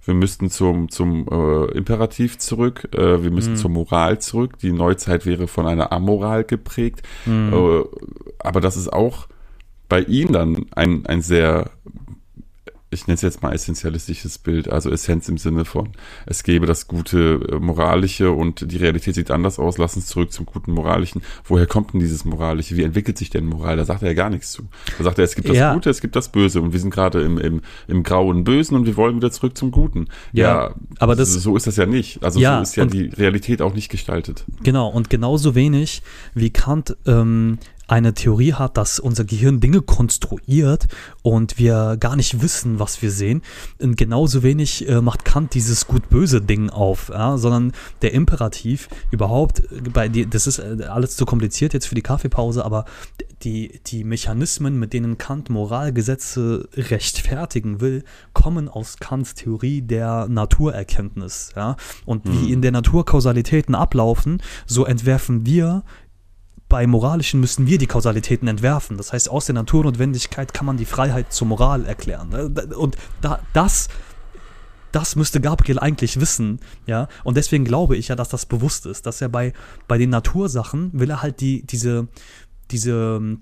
S3: Wir müssten zum, zum äh, Imperativ zurück, äh, wir müssen mhm. zur Moral zurück. Die Neuzeit wäre von einer Amoral geprägt. Mhm. Äh, aber das ist auch bei ihm dann ein, ein sehr ich nenne es jetzt mal essentialistisches Bild, also Essenz im Sinne von, es gäbe das gute äh, Moralische und die Realität sieht anders aus, lass uns zurück zum guten Moralischen. Woher kommt denn dieses Moralische? Wie entwickelt sich denn Moral? Da sagt er ja gar nichts zu. Da sagt er, es gibt das ja. Gute, es gibt das Böse und wir sind gerade im, im, im grauen Bösen und wir wollen wieder zurück zum Guten. Ja, ja aber das, so ist das ja nicht. Also ja, so ist ja die Realität auch nicht gestaltet.
S2: Genau, und genauso wenig wie Kant ähm, eine Theorie hat, dass unser Gehirn Dinge konstruiert und wir gar nicht wissen, was wir sehen. Und genauso wenig äh, macht Kant dieses gut-böse Ding auf, ja? sondern der Imperativ überhaupt, bei die, das ist äh, alles zu kompliziert jetzt für die Kaffeepause, aber die, die Mechanismen, mit denen Kant Moralgesetze rechtfertigen will, kommen aus Kants Theorie der Naturerkenntnis. Ja? Und hm. wie in der Natur Kausalitäten ablaufen, so entwerfen wir bei moralischen müssen wir die Kausalitäten entwerfen. Das heißt, aus der Naturnotwendigkeit kann man die Freiheit zur Moral erklären. Und da, das, das müsste Gabriel eigentlich wissen, ja. Und deswegen glaube ich ja, dass das bewusst ist, dass er bei, bei den Natursachen will er halt die, diese, diese,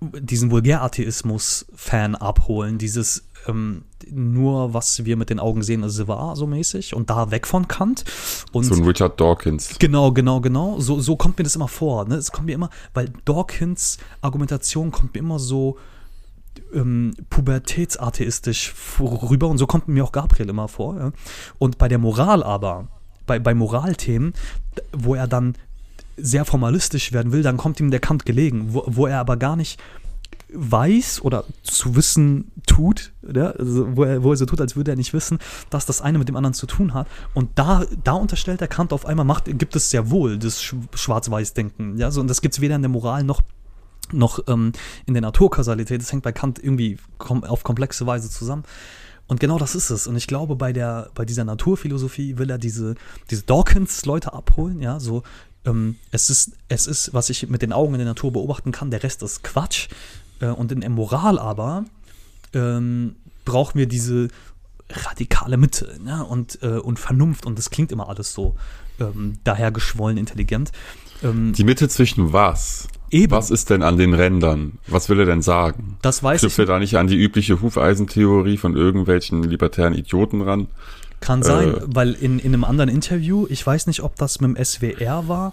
S2: diesen Vulgäratheismus-Fan abholen, dieses ähm, nur, was wir mit den Augen sehen, ist wahr, so mäßig, und da weg von Kant. Und
S3: so ein Richard Dawkins.
S2: Genau, genau, genau. So, so kommt mir das immer vor. Ne? Es kommt mir immer, weil Dawkins Argumentation kommt mir immer so ähm, pubertätsatheistisch rüber und so kommt mir auch Gabriel immer vor. Ja? Und bei der Moral aber, bei, bei Moralthemen, wo er dann sehr formalistisch werden will, dann kommt ihm der Kant gelegen, wo, wo er aber gar nicht weiß oder zu wissen tut, ja, also wo, er, wo er so tut, als würde er nicht wissen, dass das eine mit dem anderen zu tun hat. Und da, da unterstellt er Kant auf einmal, macht, gibt es sehr wohl das Schwarz-Weiß-Denken. Ja, so, und das gibt es weder in der Moral noch noch ähm, in der Naturkausalität. Das hängt bei Kant irgendwie kom auf komplexe Weise zusammen. Und genau das ist es. Und ich glaube, bei der, bei dieser Naturphilosophie will er diese, diese Dawkins-Leute abholen, ja, so, ähm, es ist, es ist, was ich mit den Augen in der Natur beobachten kann, der Rest ist Quatsch. Äh, und in der Moral aber ähm, brauchen wir diese radikale Mitte ne? und, äh, und Vernunft. Und das klingt immer alles so ähm, dahergeschwollen intelligent.
S3: Ähm, Die Mitte zwischen was? Eben. Was ist denn an den Rändern? Was will er denn sagen?
S2: Das weiß
S3: Knüpft ich. er da nicht an die übliche Hufeisentheorie von irgendwelchen libertären Idioten ran?
S2: Kann sein, äh, weil in, in einem anderen Interview, ich weiß nicht, ob das mit dem SWR war,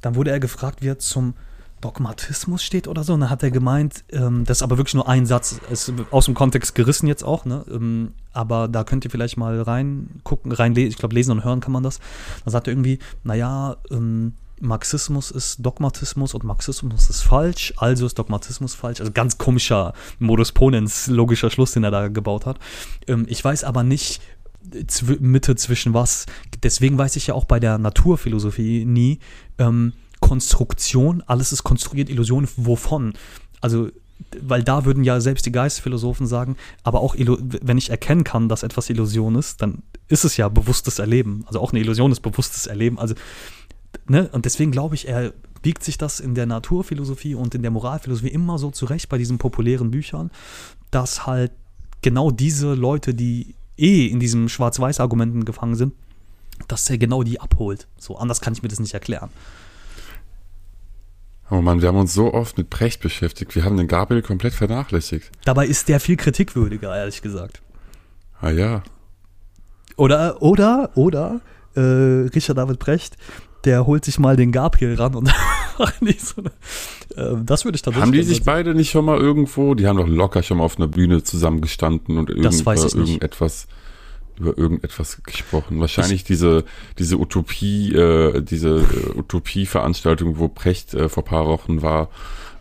S2: dann wurde er gefragt, wie er zum Dogmatismus steht oder so. Und dann hat er gemeint, ähm, das ist aber wirklich nur ein Satz, ist aus dem Kontext gerissen jetzt auch, ne? Ähm, aber da könnt ihr vielleicht mal reingucken, reinlesen, ich glaube, lesen und hören kann man das. Dann sagt er irgendwie, naja, ähm, Marxismus ist Dogmatismus und Marxismus ist falsch, also ist Dogmatismus falsch. Also ganz komischer Modus Ponens, logischer Schluss, den er da gebaut hat. Ähm, ich weiß aber nicht, Mitte zwischen was. Deswegen weiß ich ja auch bei der Naturphilosophie nie, ähm, Konstruktion, alles ist konstruiert, Illusion, wovon? Also weil da würden ja selbst die Geistphilosophen sagen, aber auch wenn ich erkennen kann, dass etwas Illusion ist, dann ist es ja bewusstes Erleben. Also auch eine Illusion ist bewusstes Erleben. Also ne? Und deswegen glaube ich, er biegt sich das in der Naturphilosophie und in der Moralphilosophie immer so zurecht bei diesen populären Büchern, dass halt genau diese Leute, die eh in diesen Schwarz-Weiß-Argumenten gefangen sind, dass er genau die abholt. So anders kann ich mir das nicht erklären.
S3: Oh Mann, wir haben uns so oft mit Precht beschäftigt. Wir haben den Gabriel komplett vernachlässigt.
S2: Dabei ist der viel kritikwürdiger, ehrlich gesagt.
S3: Ah ja.
S2: Oder, oder, oder, äh, Richard David Precht der holt sich mal den Gabriel ran und so eine. Äh, das würde ich
S3: dann Haben die sich beide nicht schon mal irgendwo? Die haben doch locker schon mal auf einer Bühne zusammengestanden und irgend, irgendetwas über irgendetwas gesprochen. Wahrscheinlich ich, diese diese Utopie, äh, diese äh, Utopie-Veranstaltung, wo Precht äh, vor paar Wochen war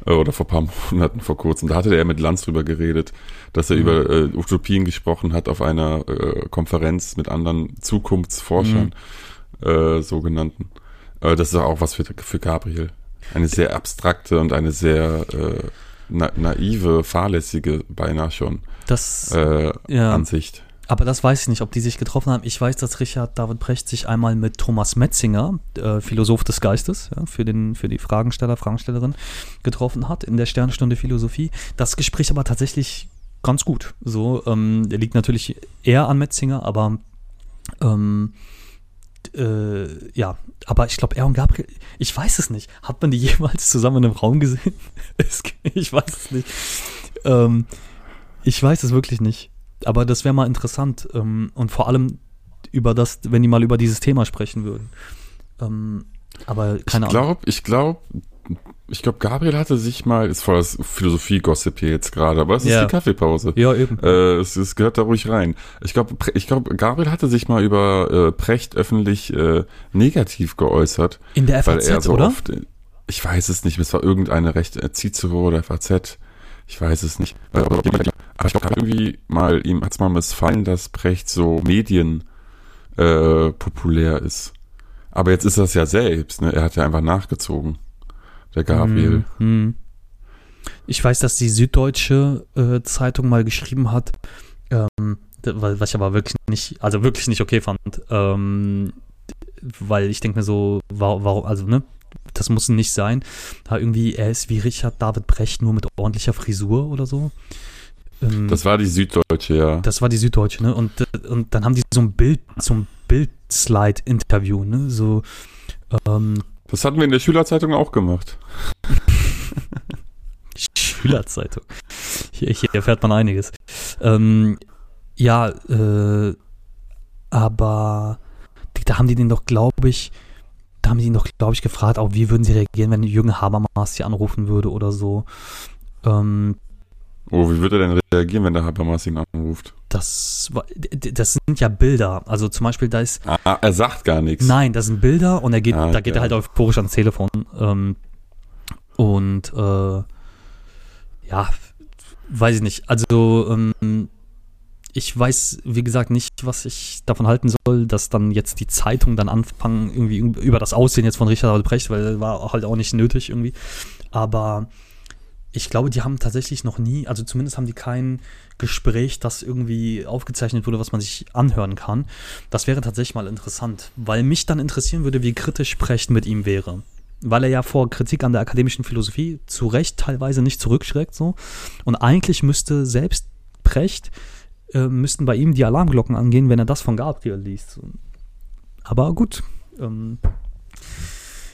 S3: äh, oder vor paar Monaten vor kurzem. Da hatte er mit Lanz drüber geredet, dass er mhm. über äh, Utopien gesprochen hat auf einer äh, Konferenz mit anderen Zukunftsforschern, mhm. äh, sogenannten. Äh, das ist auch was für, für Gabriel. Eine sehr abstrakte und eine sehr äh, na, naive, fahrlässige, beinahe schon
S2: das,
S3: äh, ja. Ansicht.
S2: Aber das weiß ich nicht, ob die sich getroffen haben. Ich weiß, dass Richard David Brecht sich einmal mit Thomas Metzinger, äh, Philosoph des Geistes, ja, für, den, für die Fragensteller, Fragenstellerin, getroffen hat in der Sternstunde Philosophie. Das Gespräch aber tatsächlich ganz gut. So, ähm, der liegt natürlich eher an Metzinger, aber ähm, äh, ja, aber ich glaube, er und Gabriel, ich weiß es nicht. Hat man die jemals zusammen in einem Raum gesehen? ich weiß es nicht. Ähm, ich weiß es wirklich nicht. Aber das wäre mal interessant. Ähm, und vor allem über das, wenn die mal über dieses Thema sprechen würden. Ähm, aber keine
S3: ich glaub, Ahnung. Ich glaube, ich glaube, Gabriel hatte sich mal, ist voll das Philosophie-Gossip hier jetzt gerade, aber es ist die Kaffeepause.
S2: Ja, eben.
S3: Äh, es, es, gehört da ruhig rein. Ich glaube, ich glaube, Gabriel hatte sich mal über äh, Precht öffentlich äh, negativ geäußert.
S2: In der FAZ, weil er so oder? Oft,
S3: ich weiß es nicht, es war irgendeine Recht, äh, Cicero oder FAZ. Ich weiß es nicht. Aber ich glaube, irgendwie mal, ihm hat es mal missfallen, dass Precht so Medien äh, populär ist. Aber jetzt ist es ja selbst, ne? Er hat ja einfach nachgezogen der Gabriel.
S2: Mhm. Ich weiß, dass die Süddeutsche äh, Zeitung mal geschrieben hat, ähm, was ich aber wirklich nicht, also wirklich nicht okay fand, ähm, weil ich denke mir so, warum, also ne, das muss nicht sein. Da irgendwie, er ist wie Richard David Brecht, nur mit ordentlicher Frisur oder so.
S3: Ähm, das war die Süddeutsche, ja.
S2: Das war die Süddeutsche, ne? Und, und dann haben die so ein Bild, so ein Bild-Slide-Interview, ne? So, ähm,
S3: das hatten wir in der Schülerzeitung auch gemacht.
S2: Schülerzeitung. Hier, hier erfährt man einiges. Ähm, ja, äh, aber da haben die den doch, glaube ich, da haben die ihn doch, glaube ich, gefragt, auch wie würden sie reagieren, wenn Jürgen Habermas sie anrufen würde oder so. Ähm,
S3: Oh, wie würde er denn reagieren, wenn der Habermas ihn anruft?
S2: Das, das sind ja Bilder. Also zum Beispiel, da ist.
S3: Ah, er sagt gar nichts.
S2: Nein, das sind Bilder und er geht, ah, da geht er halt euphorisch ans Telefon. Ähm, und äh, ja, weiß ich nicht. Also, ähm, ich weiß, wie gesagt, nicht, was ich davon halten soll, dass dann jetzt die Zeitungen dann anfangen, irgendwie über das Aussehen jetzt von Richard Albrecht, weil das war halt auch nicht nötig irgendwie. Aber ich glaube, die haben tatsächlich noch nie, also zumindest haben die kein Gespräch, das irgendwie aufgezeichnet wurde, was man sich anhören kann. Das wäre tatsächlich mal interessant, weil mich dann interessieren würde, wie kritisch Precht mit ihm wäre. Weil er ja vor Kritik an der akademischen Philosophie zu Recht teilweise nicht zurückschreckt so. Und eigentlich müsste selbst Precht, äh, müssten bei ihm die Alarmglocken angehen, wenn er das von Gabriel liest. Aber gut, ähm,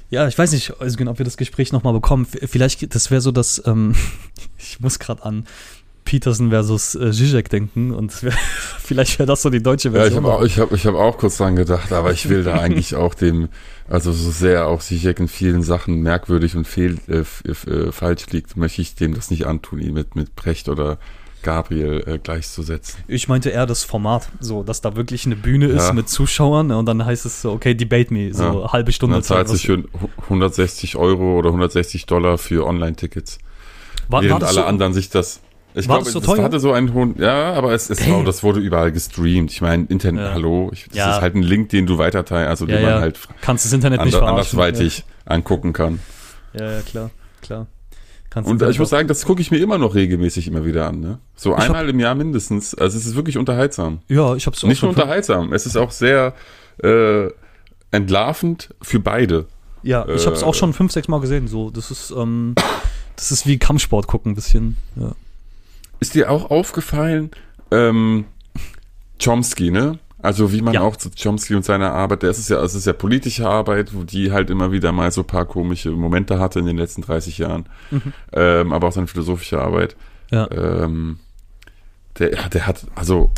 S2: ja, ich weiß nicht, also genau, ob wir das Gespräch nochmal bekommen. Vielleicht, das wäre so, dass, ähm, ich muss gerade an Peterson versus äh, Zizek denken und wär, vielleicht wäre das so die deutsche
S3: Version. Ja, ich habe auch, hab, hab auch kurz dran gedacht, aber ich will da eigentlich auch dem, also so sehr auch Zizek in vielen Sachen merkwürdig und fehl, äh, äh, falsch liegt, möchte ich dem das nicht antun, ihn mit, mit Brecht oder Gabriel äh, gleichzusetzen.
S2: Ich meinte eher das Format, so, dass da wirklich eine Bühne ist ja. mit Zuschauern ne, und dann heißt es so, okay, debate me, so ja. halbe Stunde.
S3: Man zahlt sich für 160 Euro oder 160 Dollar für Online-Tickets. Während war alle so, anderen sich das. Ich glaube, das, so das hatte so einen hohen, ja, aber es, es war, das wurde überall gestreamt. Ich meine, Internet, ja. hallo, ich, das ist halt ein Link, den du weiterteilst, also den man halt
S2: kannst das Internet nicht
S3: andersweitig angucken kann.
S2: Ja, ja, klar, klar.
S3: Kannst und ich muss sagen, das gucke ich mir immer noch regelmäßig immer wieder an. Ne? So ich einmal hab, im Jahr mindestens. Also es ist wirklich unterhaltsam.
S2: Ja, ich habe es
S3: Nicht nur unterhaltsam, es ist auch sehr äh, entlarvend für beide.
S2: Ja, ich habe es auch schon fünf, sechs Mal gesehen. So, das ist, ähm, das ist wie Kampfsport gucken ein bisschen. Ja.
S3: Ist dir auch aufgefallen, ähm, Chomsky, ne? Also wie man ja. auch zu Chomsky und seiner Arbeit, der ist es ja, es ist ja politische Arbeit, wo die halt immer wieder mal so ein paar komische Momente hatte in den letzten 30 Jahren. Mhm. Ähm, aber auch seine philosophische Arbeit. Ja. Ähm, der, der hat, also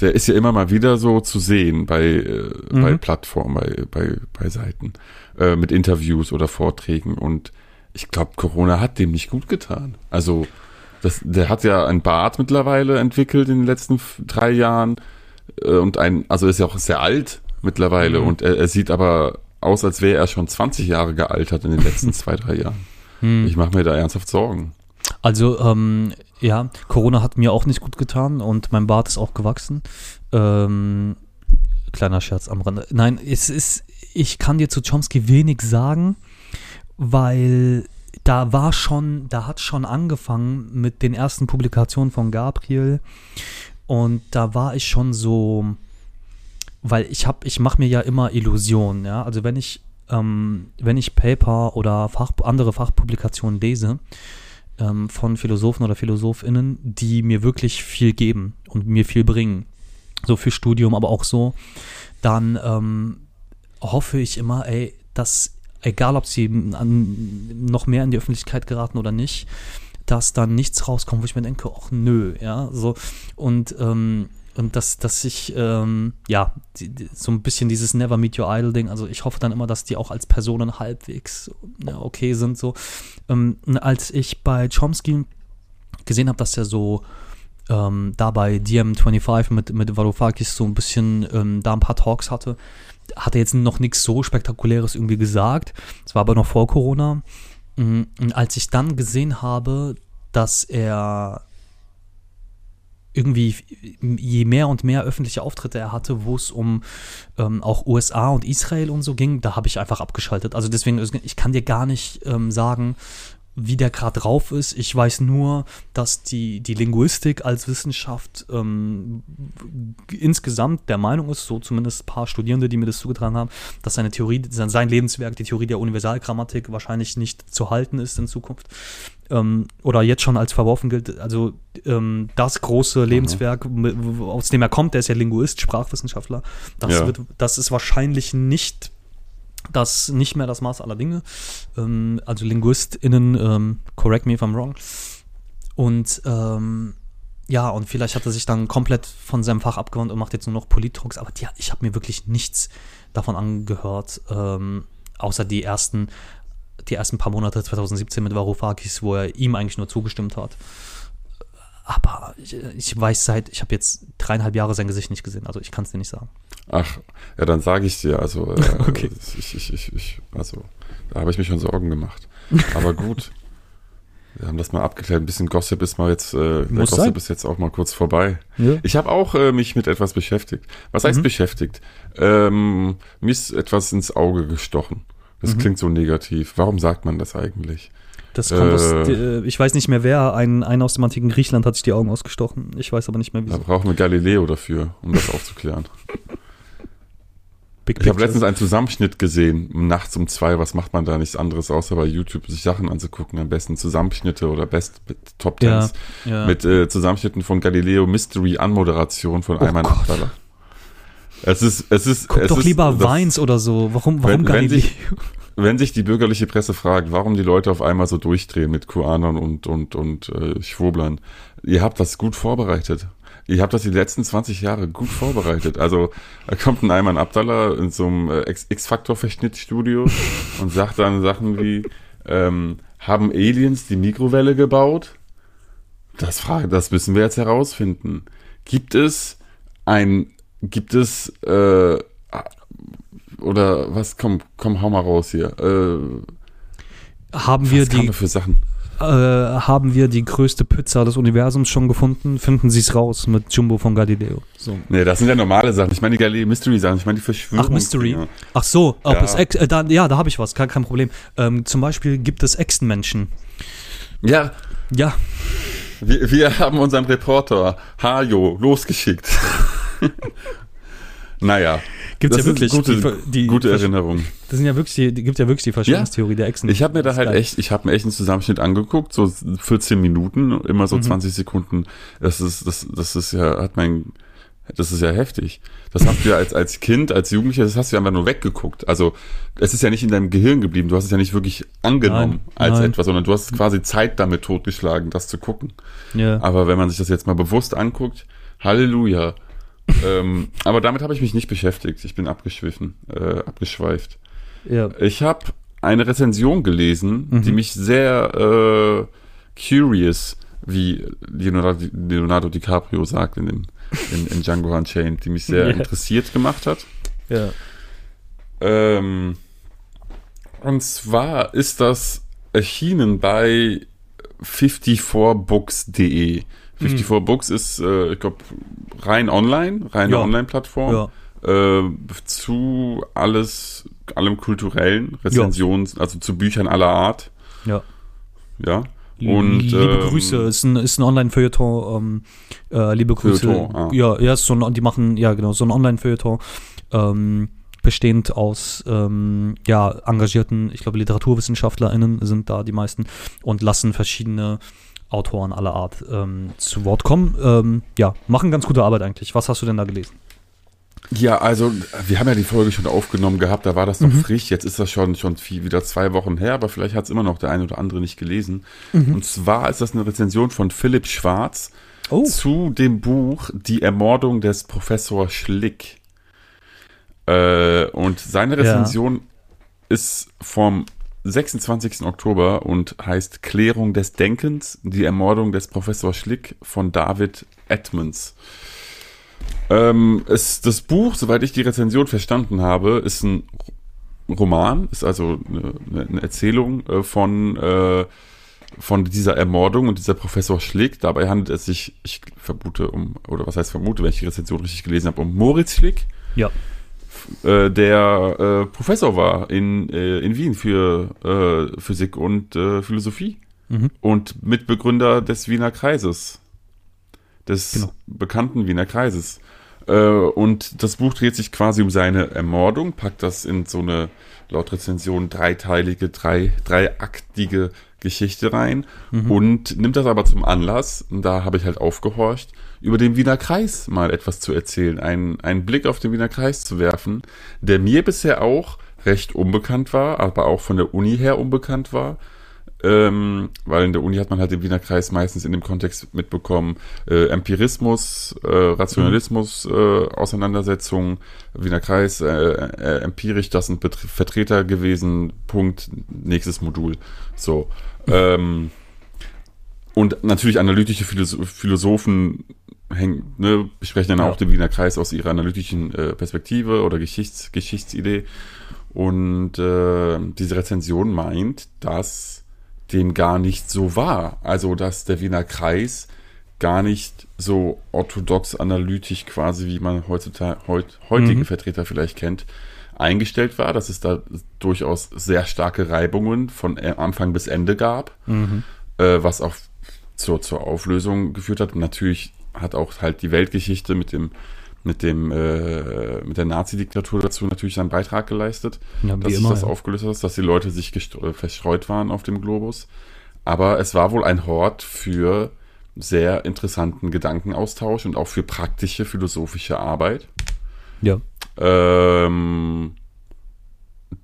S3: der ist ja immer mal wieder so zu sehen bei, äh, mhm. bei Plattformen, bei, bei, bei Seiten, äh, mit Interviews oder Vorträgen. Und ich glaube, Corona hat dem nicht gut getan. Also das, der hat ja ein Bart mittlerweile entwickelt in den letzten drei Jahren und ein, also ist ja auch sehr alt mittlerweile mhm. und er, er, sieht aber aus, als wäre er schon 20 Jahre gealtert in den letzten zwei, drei Jahren. Mhm. Ich mache mir da ernsthaft Sorgen.
S2: Also, ähm, ja, Corona hat mir auch nicht gut getan und mein Bart ist auch gewachsen. Ähm, kleiner Scherz am Rande. Nein, es ist, ich kann dir zu Chomsky wenig sagen, weil da war schon, da hat schon angefangen mit den ersten Publikationen von Gabriel und da war ich schon so, weil ich habe, ich mache mir ja immer Illusionen, ja. Also wenn ich, ähm, wenn ich Paper oder Fach, andere Fachpublikationen lese ähm, von Philosophen oder PhilosophInnen, die mir wirklich viel geben und mir viel bringen, so für Studium, aber auch so, dann ähm, hoffe ich immer, ey, dass egal ob sie an, noch mehr in die Öffentlichkeit geraten oder nicht, dass dann nichts rauskommt, wo ich mir denke, ach nö, ja, so und ähm, und dass, dass ich, ähm, ja, die, die, so ein bisschen dieses Never Meet Your Idol Ding, also ich hoffe dann immer, dass die auch als Personen halbwegs ja, okay sind, so. Ähm, als ich bei Chomsky gesehen habe, dass er so ähm, da bei DM25 mit, mit Varoufakis so ein bisschen ähm, da ein paar Talks hatte, hat er jetzt noch nichts so Spektakuläres irgendwie gesagt. Es war aber noch vor Corona. Mm, und als ich dann gesehen habe, dass er irgendwie je mehr und mehr öffentliche Auftritte er hatte, wo es um ähm, auch USA und Israel und so ging, da habe ich einfach abgeschaltet. Also deswegen, ich kann dir gar nicht ähm, sagen, wie der gerade drauf ist. Ich weiß nur, dass die, die Linguistik als Wissenschaft ähm, insgesamt der Meinung ist, so zumindest ein paar Studierende, die mir das zugetragen haben, dass seine Theorie, sein Lebenswerk, die Theorie der Universalgrammatik wahrscheinlich nicht zu halten ist in Zukunft. Ähm, oder jetzt schon als verworfen gilt. Also ähm, das große mhm. Lebenswerk, mhm. aus dem er kommt, der ist ja Linguist, Sprachwissenschaftler, das, ja. wird, das ist wahrscheinlich nicht das nicht mehr das Maß aller Dinge. Ähm, also LinguistInnen, ähm, correct me if I'm wrong. Und ähm, ja, und vielleicht hat er sich dann komplett von seinem Fach abgewandt und macht jetzt nur noch Politdrucks. Aber die, ich habe mir wirklich nichts davon angehört, ähm, außer die ersten, die ersten paar Monate 2017 mit Varoufakis, wo er ihm eigentlich nur zugestimmt hat. Aber ich, ich weiß seit, ich habe jetzt dreieinhalb Jahre sein Gesicht nicht gesehen, also ich kann es dir nicht sagen.
S3: Ach, ja, dann sage ich dir, also, äh, okay. ich, ich, ich, ich, also, da habe ich mir schon Sorgen gemacht. Aber gut. Wir haben das mal abgeklärt. Ein bisschen Gossip ist mal jetzt, äh,
S2: Muss
S3: Gossip
S2: sein.
S3: ist jetzt auch mal kurz vorbei.
S2: Ja.
S3: Ich habe auch äh, mich mit etwas beschäftigt. Was heißt
S2: Mhm.
S3: beschäftigt? Ähm, mir ist etwas ins Auge gestochen. Das
S2: Mhm.
S3: klingt so negativ. Warum sagt man das eigentlich?
S2: Das kommt aus,
S3: Äh.
S2: äh, ich weiß nicht mehr wer, ein, ein aus dem antiken Griechenland hat sich die Augen ausgestochen. Ich weiß aber nicht mehr
S3: Da
S2: wieso.
S3: brauchen wir Galileo dafür, um das aufzuklären.
S2: Big
S3: Ich habe letztens einen Zusammenschnitt gesehen, nachts um zwei. Was macht man da nichts anderes, außer bei YouTube sich Sachen anzugucken? Am besten Zusammenschnitte oder Best Top
S2: Ja,
S3: Tens
S2: ja.
S3: mit äh, Zusammenschnitten von Galileo Mystery Anmoderation von
S2: Oh
S3: Ayman. Es ist, es ist,
S2: Guck
S3: es
S2: doch
S3: ist,
S2: lieber
S3: das-
S2: Weins oder so. Warum, warum
S3: Wenn- wenn
S2: Galileo?
S3: sich- Wenn sich die bürgerliche Presse fragt, warum die Leute auf einmal so durchdrehen mit Kuanern und, und, und äh, Schwoblern, ihr habt das gut vorbereitet. Ihr habt das die letzten 20 Jahre gut vorbereitet. Also da kommt ein Ayman Abdallah in so einem äh, X- X-Factor-Verschnittstudio und sagt dann Sachen wie, ähm, haben Aliens die Mikrowelle gebaut? Das, frage, das müssen wir jetzt herausfinden. Gibt es ein, gibt es, äh, oder was, komm, komm, hau mal raus hier. Äh,
S2: Haben wir die
S3: für Sachen?
S2: äh, haben wir die größte Pizza des Universums schon gefunden? Finden Sie es raus mit Jumbo von Galileo. So.
S3: Nee, das sind ja normale Sachen. Ich meine die Galileo Mystery Sachen. Ich meine die Verschwörung.
S2: Ach, Mystery. Ach so,
S3: Ja.
S2: Ex äh, da, ja, da habe ich was, kein, kein Problem. Ähm, zum Beispiel gibt es Echsenmenschen.
S3: Ja,
S2: Ja,
S3: wir, wir haben unseren Reporter Hajo losgeschickt. naja.
S2: gibt's
S3: das
S2: ja wirklich.
S3: Gute,
S2: die, die,
S3: gute Erinnerung.
S2: Das sind ja wirklich, die, gibt ja wirklich die Verschwörungstheorie der Echsen.
S3: Ich habe mir da halt
S2: geil.
S3: echt, ich habe mir echt einen Zusammenschnitt angeguckt, so 14 Minuten, immer so
S2: Mhm.
S3: 20 Sekunden. Das ist, das, das ist ja, hat mein, das ist ja heftig. Das hast du ja als, als Kind, als Jugendlicher, das hast du ja einfach nur weggeguckt. Also, es ist ja nicht in deinem Gehirn geblieben. Du hast es ja nicht wirklich angenommen
S2: Nein,
S3: als
S2: nein.
S3: etwas, sondern du hast quasi Zeit damit totgeschlagen, das zu gucken.
S2: Ja.
S3: Aber wenn man sich das jetzt mal bewusst anguckt, Halleluja. Ähm, aber damit habe ich mich nicht beschäftigt. Ich bin abgeschwiffen, äh, abgeschweift.
S2: ja.
S3: Ich habe eine Rezension gelesen,
S2: Mhm.
S3: die mich sehr äh, curious, wie Leonardo, Leonardo DiCaprio sagt in, dem, in, in Django Unchained, die mich sehr
S2: Ja.
S3: interessiert gemacht hat.
S2: ja.
S3: Ähm, und zwar ist das erschienen bei 54books.de. 54 Books ist, äh, ich glaube, rein online, reine
S2: Ja.
S3: Online-Plattform
S2: ja.
S3: äh, zu alles, allem kulturellen, Rezensionen, also zu Büchern aller Art.
S2: Ja.
S3: Ja. Und,
S2: liebe
S3: ähm,
S2: Grüße, ist ein, ist ein Online-Feuilleton. Ähm, äh, liebe Grüße.
S3: Feuilleton, ah.
S2: Ja, ja, so ein, die machen, ja genau, so ein Online-Feuilleton. Ähm, bestehend aus ähm, ja, engagierten, ich glaube, LiteraturwissenschaftlerInnen sind da die meisten und lassen verschiedene Autoren aller Art ähm, zu Wort kommen. Ähm, ja, machen ganz gute Arbeit eigentlich. Was hast du denn da gelesen?
S3: Ja, also wir haben ja die Folge schon aufgenommen gehabt, da war das noch
S2: Mhm.
S3: frisch, jetzt ist das schon, schon viel, wieder zwei Wochen her, aber vielleicht hat es immer noch der eine oder andere nicht gelesen.
S2: Mhm.
S3: Und zwar ist das eine Rezension von Philipp Schwarz
S2: Oh,
S3: zu dem Buch Die Ermordung des Professor Schlick. Äh, und seine
S2: Ja.
S3: Rezension ist vom 26. Oktober und heißt Klärung des Denkens, die Ermordung des Professor Schlick von David Edmonds. Ähm, es, das Buch, soweit ich die Rezension verstanden habe, ist ein Roman, ist also eine, eine Erzählung äh, von, äh, von dieser Ermordung und dieser Professor Schlick. Dabei handelt es sich, ich vermute um, oder was heißt vermute, wenn ich die Rezension richtig gelesen habe, um Moritz Schlick,
S2: ja.
S3: Äh, der äh, Professor war in, äh, in Wien für äh, Physik und äh, Philosophie
S2: Mhm.
S3: und Mitbegründer des Wiener Kreises, des
S2: Genau.
S3: bekannten Wiener Kreises. Äh, und das Buch dreht sich quasi um seine Ermordung, packt das in so eine, laut Rezension, dreiteilige, drei, dreiaktige Geschichte rein
S2: Mhm.
S3: und nimmt das aber zum Anlass, und da habe ich halt aufgehorcht, über den Wiener Kreis mal etwas zu erzählen, einen, einen Blick auf den Wiener Kreis zu werfen, der mir bisher auch recht unbekannt war, aber auch von der Uni her unbekannt war. Ähm, weil in der Uni hat man halt den Wiener Kreis meistens in dem Kontext mitbekommen, äh, Empirismus, äh, Rationalismus, äh, Auseinandersetzung, Wiener Kreis, äh, äh, empirisch, das sind Bet Vertreter gewesen, Punkt, nächstes Modul. So. Ähm, und natürlich analytische Philosoph Philosophen hängen, ne, besprechen dann
S2: Ja.
S3: auch den Wiener Kreis aus ihrer analytischen äh, Perspektive oder Geschichts Geschichtsidee. Und äh, diese Rezension meint, dass dem gar nicht so war. Also, dass der Wiener Kreis gar nicht so orthodox analytisch quasi, wie man heutzutage, heut, heutige
S2: Mhm.
S3: Vertreter vielleicht kennt, eingestellt war, dass es da durchaus sehr starke Reibungen von äh, Anfang bis Ende gab,
S2: Mhm.
S3: äh, was auch zur, zur Auflösung geführt hat. Und natürlich hat auch halt die Weltgeschichte mit dem mit dem äh, mit der Nazi-Diktatur dazu natürlich seinen Beitrag geleistet,
S2: Ja,
S3: dass sich das aufgelöst hat, dass die Leute sich gestr- verstreut waren auf dem Globus. Aber es war wohl ein Hort für sehr interessanten Gedankenaustausch und auch für praktische philosophische Arbeit.
S2: ja.
S3: Ähm,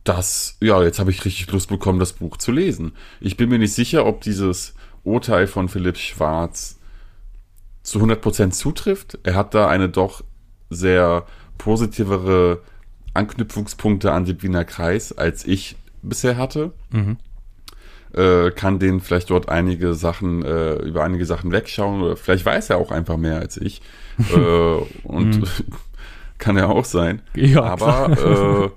S3: das, ja, jetzt habe ich richtig Lust bekommen, das Buch zu lesen. Ich bin mir nicht sicher, ob dieses Urteil von Philipp Schwarz zu 100% zutrifft. Er hat da eine doch sehr positivere Anknüpfungspunkte an den Wiener Kreis, als ich bisher hatte.
S2: Mhm.
S3: Äh, kann den vielleicht dort einige Sachen, äh, über einige Sachen wegschauen oder vielleicht weiß er auch einfach mehr als ich. äh, und kann ja auch sein.
S2: Ja,
S3: Aber äh,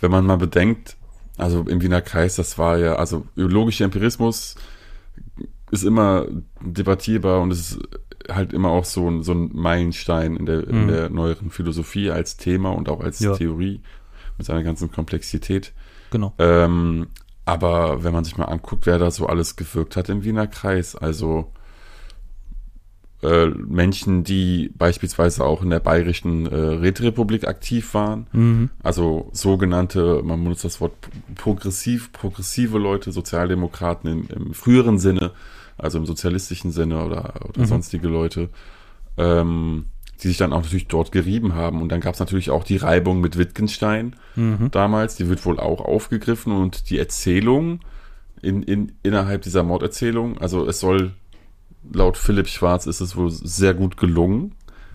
S3: wenn man mal bedenkt, also im Wiener Kreis, das war ja, also logischer Empirismus ist immer debattierbar und es ist halt immer auch so ein, so ein Meilenstein in der, in
S2: Mhm.
S3: der neueren Philosophie als Thema und auch als
S2: Ja.
S3: Theorie mit seiner ganzen Komplexität.
S2: Genau.
S3: Ähm, aber wenn man sich mal anguckt, wer da so alles gewirkt hat im Wiener Kreis, also äh, Menschen, die beispielsweise auch in der bayerischen äh, Räterepublik aktiv waren,
S2: Mhm.
S3: also sogenannte, man benutzt das Wort progressiv, progressive Leute, Sozialdemokraten im, im früheren Sinne, also im sozialistischen Sinne oder, oder
S2: Mhm.
S3: sonstige Leute, ähm, die sich dann auch natürlich dort gerieben haben. Und dann gab es natürlich auch die Reibung mit Wittgenstein
S2: Mhm.
S3: damals, die wird wohl auch aufgegriffen und die Erzählung in, in, innerhalb dieser Morderzählung, also es soll laut Philipp Schwarz ist es wohl sehr gut gelungen,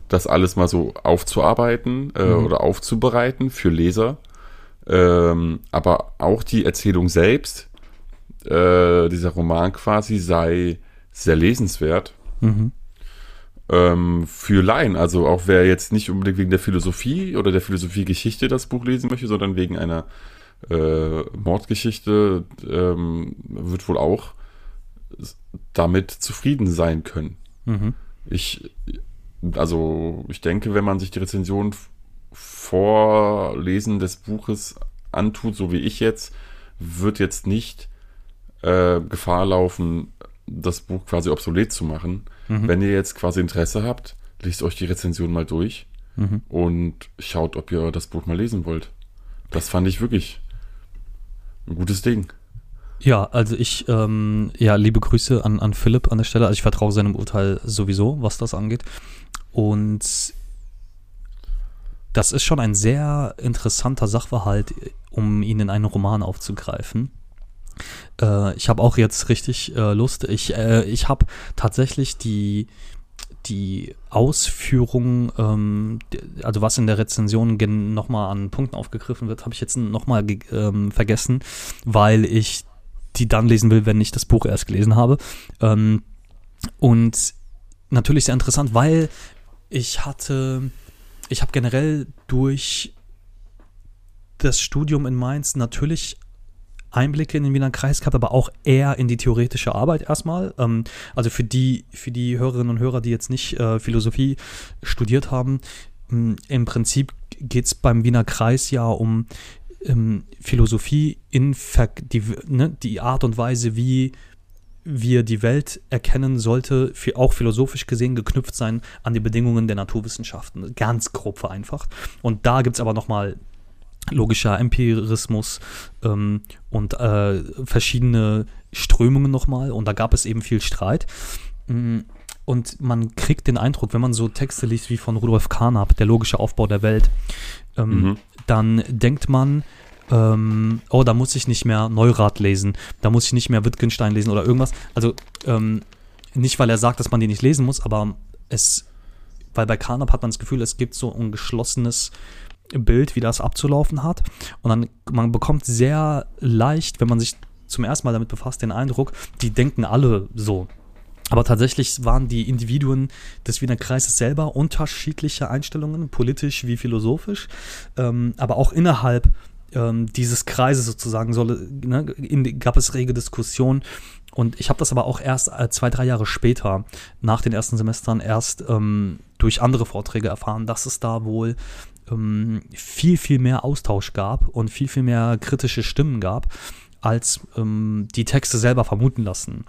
S3: das alles mal so aufzuarbeiten äh,
S2: Mhm.
S3: oder aufzubereiten für Leser. Ähm, aber auch die Erzählung selbst, äh, dieser Roman quasi, sei sehr lesenswert
S2: Mhm.
S3: ähm, für Laien. Also auch wer jetzt nicht unbedingt wegen der Philosophie oder der Philosophiegeschichte das Buch lesen möchte, sondern wegen einer äh, Mordgeschichte, ähm, wird wohl auch damit zufrieden sein können.
S2: Mhm.
S3: Ich, also ich denke, wenn man sich die Rezension f- vor Lesen des Buches antut, so wie ich jetzt, wird jetzt nicht äh, Gefahr laufen, das Buch quasi obsolet zu machen.
S2: Mhm.
S3: Wenn ihr jetzt quasi Interesse habt, lest euch die Rezension mal durch
S2: Mhm.
S3: und schaut, ob ihr das Buch mal lesen wollt. Das fand ich wirklich ein gutes Ding.
S2: Ja, also ich, ähm, ja, liebe Grüße an, an Philipp an der Stelle. Also ich vertraue seinem Urteil sowieso, was das angeht. Und das ist schon ein sehr interessanter Sachverhalt, um ihn in einen Roman aufzugreifen. Äh, ich habe auch jetzt richtig äh, Lust. Ich, äh, ich habe tatsächlich die, die Ausführung, ähm, also was in der Rezension nochmal an Punkten aufgegriffen wird, habe ich jetzt nochmal ähm, vergessen, weil ich die dann lesen will, wenn ich das Buch erst gelesen habe. Ähm, und natürlich sehr interessant, weil ich hatte, ich habe generell durch das Studium in Mainz natürlich Einblicke in den Wiener Kreis gehabt, aber auch eher in die theoretische Arbeit erstmal. Ähm, also für die, für die Hörerinnen und Hörer, die jetzt nicht äh, Philosophie studiert haben, mh, im Prinzip geht es beim Wiener Kreis ja um ähm, Philosophie in Ver die, ne, die Art und Weise, wie wir die Welt erkennen, sollte auch philosophisch gesehen geknüpft sein an die Bedingungen der Naturwissenschaften. Ganz grob vereinfacht. Und da gibt es aber nochmal logischer Empirismus ähm, und äh, verschiedene Strömungen nochmal. Und da gab es eben viel Streit. Mm, Und man kriegt den Eindruck, wenn man so Texte liest wie von Rudolf Carnap, der logische Aufbau der Welt, ähm,
S3: Mhm.
S2: dann denkt man, ähm, oh, da muss ich nicht mehr Neurath lesen, da muss ich nicht mehr Wittgenstein lesen oder irgendwas. Also ähm, nicht, weil er sagt, dass man die nicht lesen muss, aber es, weil bei Carnap hat man das Gefühl, es gibt so ein geschlossenes Bild, wie das abzulaufen hat. Und dann, man bekommt sehr leicht, wenn man sich zum ersten Mal damit befasst, den Eindruck, die denken alle so. Aber tatsächlich waren die Individuen des Wiener Kreises selber unterschiedliche Einstellungen, politisch wie philosophisch, ähm, aber auch innerhalb ähm, dieses Kreises sozusagen solle, ne, in, gab es rege Diskussionen. Und ich habe das aber auch erst äh, zwei, drei Jahre später, nach den ersten Semestern, erst ähm, durch andere Vorträge erfahren, dass es da wohl ähm, viel, viel mehr Austausch gab und viel, viel mehr kritische Stimmen gab, als ähm, die Texte selber vermuten lassen.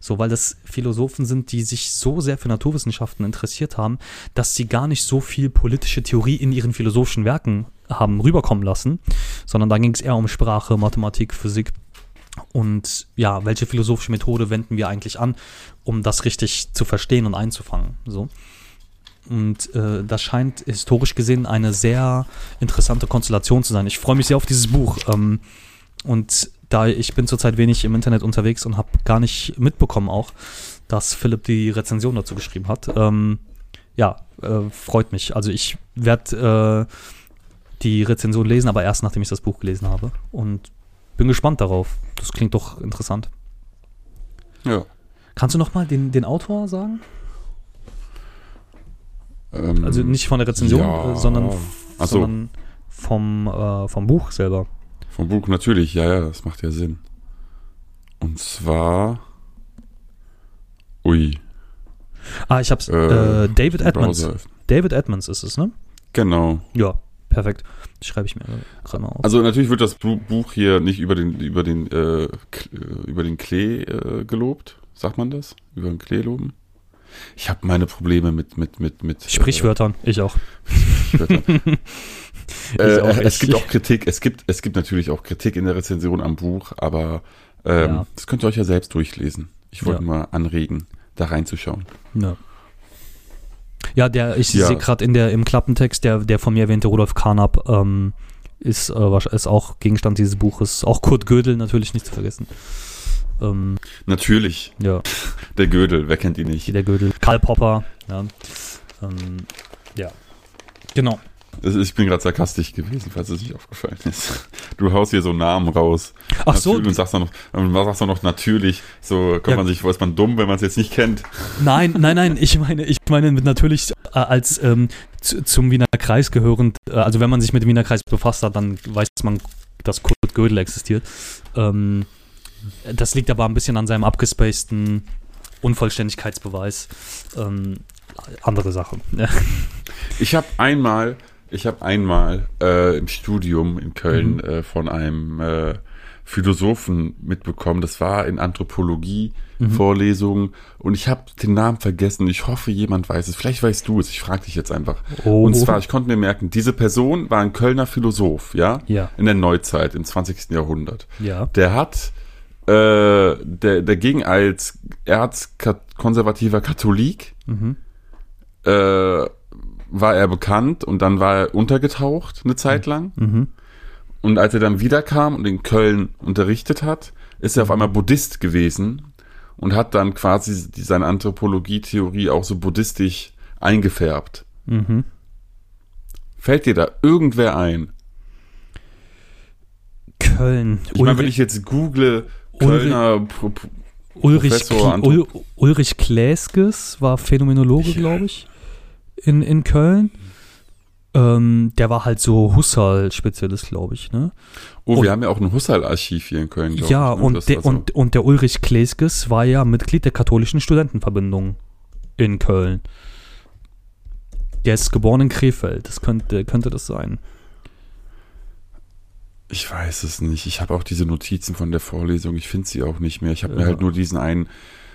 S2: So, weil das Philosophen sind, die sich so sehr für Naturwissenschaften interessiert haben, dass sie gar nicht so viel politische Theorie in ihren philosophischen Werken haben rüberkommen lassen, sondern da ging es eher um Sprache, Mathematik, Physik und ja, welche philosophische Methode wenden wir eigentlich an, um das richtig zu verstehen und einzufangen. So. Und äh, das scheint historisch gesehen eine sehr interessante Konstellation zu sein. Ich freue mich sehr auf dieses Buch. Ähm, und da ich bin zurzeit wenig im Internet unterwegs und habe gar nicht mitbekommen auch, dass Philipp die Rezension dazu geschrieben hat. Ähm, ja, äh, freut mich. Also ich werde äh, die Rezension lesen, aber erst nachdem ich das Buch gelesen habe. Und bin gespannt darauf. Das klingt doch interessant.
S3: Ja.
S2: Kannst du noch mal den, den Autor sagen?
S3: Ähm,
S2: Also nicht von der Rezension,
S3: ja.
S2: äh, sondern,
S3: so.
S2: sondern vom, äh, vom Buch selber.
S3: Vom Buch natürlich, ja, ja, das macht ja Sinn. Und zwar. Ui.
S2: Ah, ich hab's.
S3: Äh,
S2: Äh, David Edmonds. David Edmonds ist es, ne?
S3: Genau.
S2: Ja, perfekt. Das schreibe ich mir gerade mal auf.
S3: Also natürlich wird das Bu- Buch hier nicht über den über den äh, äh, über den Klee äh, gelobt, sagt man das? Über den Klee loben? Ich habe meine Probleme mit mit mit mit
S2: Sprichwörtern, ich auch.
S3: Äh, Sprichwörtern. äh,
S2: auch,
S3: es
S2: ich-
S3: gibt auch Kritik. Es gibt es gibt natürlich auch Kritik in der Rezension am Buch, aber ähm,
S2: Ja.
S3: das könnt ihr euch ja selbst durchlesen. Ich wollte
S2: Ja.
S3: mal anregen, da reinzuschauen.
S2: Ja. Ja, der, ich
S3: Ja.
S2: sehe gerade in der im Klappentext, der, der von mir erwähnte Rudolf Carnap ähm, ist, äh, ist auch Gegenstand dieses Buches. Auch Kurt Gödel natürlich nicht zu vergessen. Ähm,
S3: Natürlich,
S2: ja,
S3: der Gödel, wer kennt ihn nicht?
S2: der Gödel. Karl Popper. Ja. Ähm, ja. Genau.
S3: Ich bin gerade sarkastisch gewesen, falls es nicht aufgefallen ist. Du haust hier so Namen raus.
S2: Ach so,
S3: Natürlich, Und sagst dann noch, und sagst dann noch natürlich, so kommt
S2: Ja.
S3: man sich vor, ist man dumm, wenn man es jetzt nicht kennt.
S2: Nein, nein, nein, ich meine, ich meine mit natürlich äh, als ähm, zu, zum Wiener Kreis gehörend, äh, also wenn man sich mit dem Wiener Kreis befasst hat, dann weiß man, dass Kurt Gödel existiert. Ähm, das liegt aber ein bisschen an seinem abgespaceden Unvollständigkeitsbeweis. Ähm, andere Sache.
S3: Ich habe einmal, ich habe einmal äh, im Studium in Köln
S2: Mhm.
S3: äh, von einem äh, Philosophen mitbekommen. Das war in Anthropologie
S2: Mhm.
S3: Vorlesungen und ich habe den Namen vergessen. Ich hoffe, jemand weiß es. Vielleicht weißt du es. Ich frage dich jetzt einfach.
S2: Oh.
S3: Und zwar, ich konnte mir merken, diese Person war ein Kölner Philosoph, ja,
S2: Ja,
S3: in der Neuzeit im 20. Jahrhundert.
S2: ja.
S3: Der hat, äh, der, ging als erzkonservativer Katholik,
S2: Mhm.
S3: äh, war er bekannt und dann war er untergetaucht eine Zeit lang.
S2: Mhm.
S3: Und als er dann wiederkam und in Köln unterrichtet hat, ist er auf einmal Buddhist gewesen und hat dann quasi die, seine Anthropologie-Theorie auch so buddhistisch eingefärbt.
S2: Mhm.
S3: Fällt dir da irgendwer ein?
S2: Köln.
S3: Ich meine, wenn ich jetzt google, Kölner Pro-
S2: Ulrich, Ul Ulrich Kläskes war Phänomenologe, glaube ich, in, in Köln. Ähm, der war halt so Husserl-Spezialist, glaube ich, ne?
S3: Oh,
S2: Und-
S3: wir haben ja auch ein Husserl-Archiv hier in Köln.
S2: Ja,
S3: ich, ne?
S2: und, der,
S3: war so-
S2: und, und der Ulrich Kleskes war ja Mitglied der katholischen Studentenverbindung in Köln. Der ist geboren in Krefeld. Das könnte, könnte das sein.
S3: Ich weiß es nicht. Ich habe auch diese Notizen von der Vorlesung. Ich finde sie auch nicht mehr. Ich habe mir
S2: Ja.
S3: halt nur diesen einen.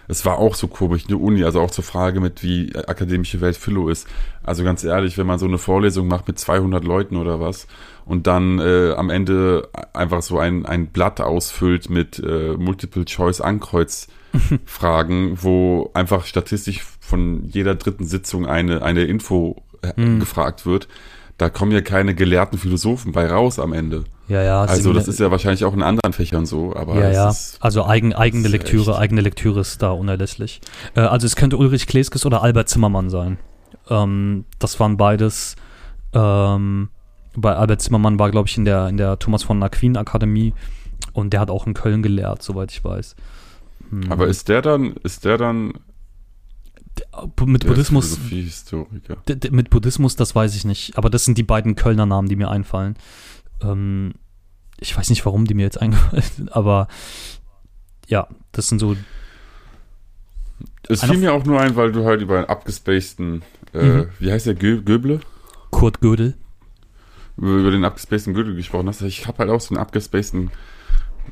S3: Es war auch so komisch, eine Uni, also auch zur Frage mit, wie akademische Welt Philo ist. Also ganz ehrlich, wenn man so eine Vorlesung macht mit 200 Leuten oder was und dann äh, am Ende einfach so ein, ein Blatt ausfüllt mit äh, Multiple-Choice-Ankreuz-Fragen, wo einfach statistisch von jeder dritten Sitzung eine, eine Info
S2: Mhm.
S3: gefragt wird, da kommen ja keine gelehrten Philosophen bei raus am Ende.
S2: Ja, ja.
S3: Also das ist ja wahrscheinlich auch in anderen Fächern so, aber
S2: ja,
S3: es
S2: ja.
S3: ist
S2: Also eigen, eigene Lektüre,
S3: echt-
S2: eigene Lektüre ist da unerlässlich. Äh, also es könnte Ulrich Kleskes oder Albert Zimmermann sein. Ähm, das waren beides. Ähm, bei Albert Zimmermann war, glaube ich, in der, in der Thomas von Aquin Akademie und der hat auch in Köln gelehrt, soweit ich weiß. Hm.
S3: aber ist der dann, ist der dann
S2: mit
S3: der
S2: Buddhismus, Mit Buddhismus, das weiß ich nicht. Aber das sind die beiden Kölner Namen, die mir einfallen. Ähm, ich weiß nicht, warum die mir jetzt eingefallen sind, aber ja, das sind so.
S3: Es fiel mir auch nur ein, weil du halt über einen abgespaceden, äh, mhm. wie heißt der, Gö Göble?
S2: Kurt Gödel.
S3: Über, über den abgespaceden Gödel gesprochen hast. Ich habe halt auch so einen abgespaceden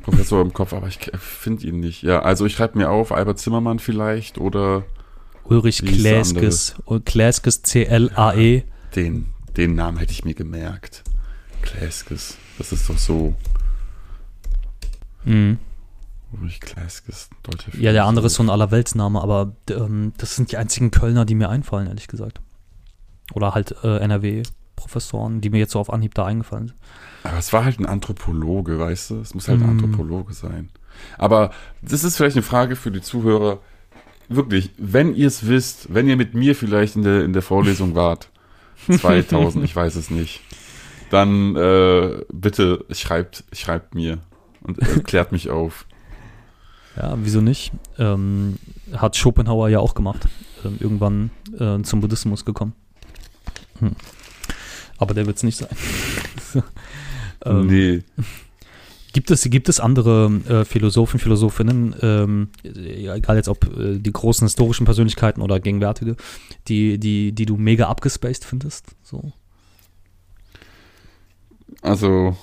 S3: Professor im Kopf, aber ich finde ihn nicht. Ja, also ich schreibe mir auf, Albert Zimmermann vielleicht oder
S2: Ulrich Kläskes. Kläskes C-L-A-E.
S3: Den, den Namen hätte ich mir gemerkt. Kläskes. Das ist doch so.
S2: Mhm.
S3: Ulrich Kläskes,
S2: deutscher Ja, der andere ist so ein Allerweltsname, aber ähm, das sind die einzigen Kölner, die mir einfallen, ehrlich gesagt. Oder halt äh, NRW-Professoren, die mir jetzt so auf Anhieb da eingefallen sind.
S3: Aber es war halt ein Anthropologe, weißt du? Es muss halt mm. ein mhm. Anthropologe sein. Aber das ist vielleicht eine Frage für die Zuhörer. Wirklich, wenn ihr es wisst, wenn ihr mit mir vielleicht in der, in der Vorlesung wart, 2000, ich weiß es nicht, dann äh, bitte schreibt, schreibt mir und äh, klärt mich auf.
S2: Ja, wieso nicht? Ähm, hat Schopenhauer ja auch gemacht. Ähm, irgendwann äh, zum Buddhismus gekommen. Hm. Aber der wird es nicht sein.
S3: ähm, nee.
S2: Gibt es, gibt es andere äh, Philosophen, Philosophinnen, ähm, egal jetzt ob äh, die großen historischen Persönlichkeiten oder gegenwärtige, die, die, die du mega abgespaced findest? So?
S3: Also,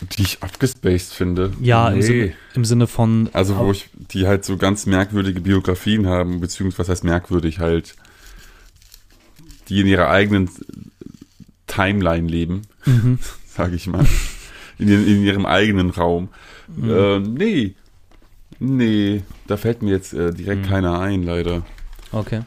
S3: die ich abgespaced finde.
S2: Ja, nee. im, Sinne, im, Sinne, von.
S3: Also, wo ich, die halt so ganz merkwürdige Biografien haben, beziehungsweise was heißt merkwürdig, halt, die in ihrer eigenen Timeline leben, mhm. sage ich mal. In, in, ihrem eigenen Raum. Mhm. Äh, nee. Nee, da fällt mir jetzt äh, direkt mhm. keiner ein, leider.
S2: Okay.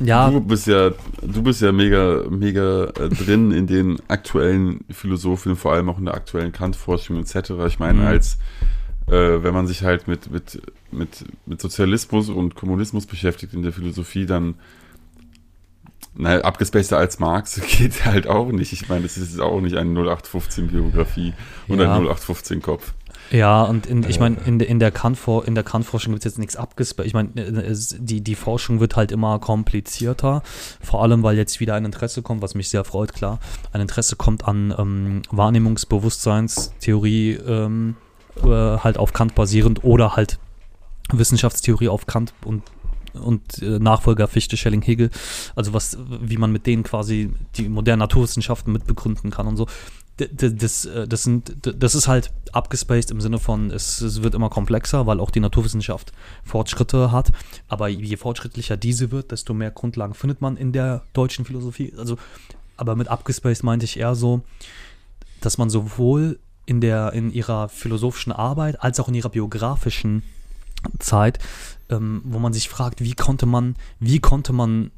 S2: Ja.
S3: Du bist ja, du bist ja mega, mega äh, drin in den aktuellen Philosophien, vor allem auch in der aktuellen Kant-Forschung etc. Ich meine, mhm. als äh, wenn man sich halt mit, mit, mit, mit Sozialismus und Kommunismus beschäftigt in der Philosophie, dann na, abgespaceter als Marx geht halt auch nicht. Ich meine, das ist auch nicht eine 0815-Biografie ja. oder ein 0815-Kopf.
S2: Ja, und in, ich meine, in, in der Kant-Forschung Kant gibt es jetzt nichts abgespaced. Ich meine, die, die Forschung wird halt immer komplizierter, vor allem, weil jetzt wieder ein Interesse kommt, was mich sehr freut, klar. Ein Interesse kommt an ähm, Wahrnehmungsbewusstseinstheorie, ähm, äh, halt auf Kant basierend oder halt Wissenschaftstheorie auf Kant und und äh, Nachfolger Fichte, Schelling, Hegel, also was, wie man mit denen quasi die modernen Naturwissenschaften mitbegründen kann und so das, äh, das, sind, das ist halt abgespaced im Sinne von, es, es, wird immer komplexer, weil auch die Naturwissenschaft Fortschritte hat. Aber je fortschrittlicher diese wird, desto mehr Grundlagen findet man in der deutschen Philosophie. Also, aber mit abgespaced meinte ich eher so, dass man sowohl in, der, in ihrer philosophischen Arbeit als auch in ihrer biografischen Zeit, ähm, wo man sich fragt, wie konnte man, wie konnte man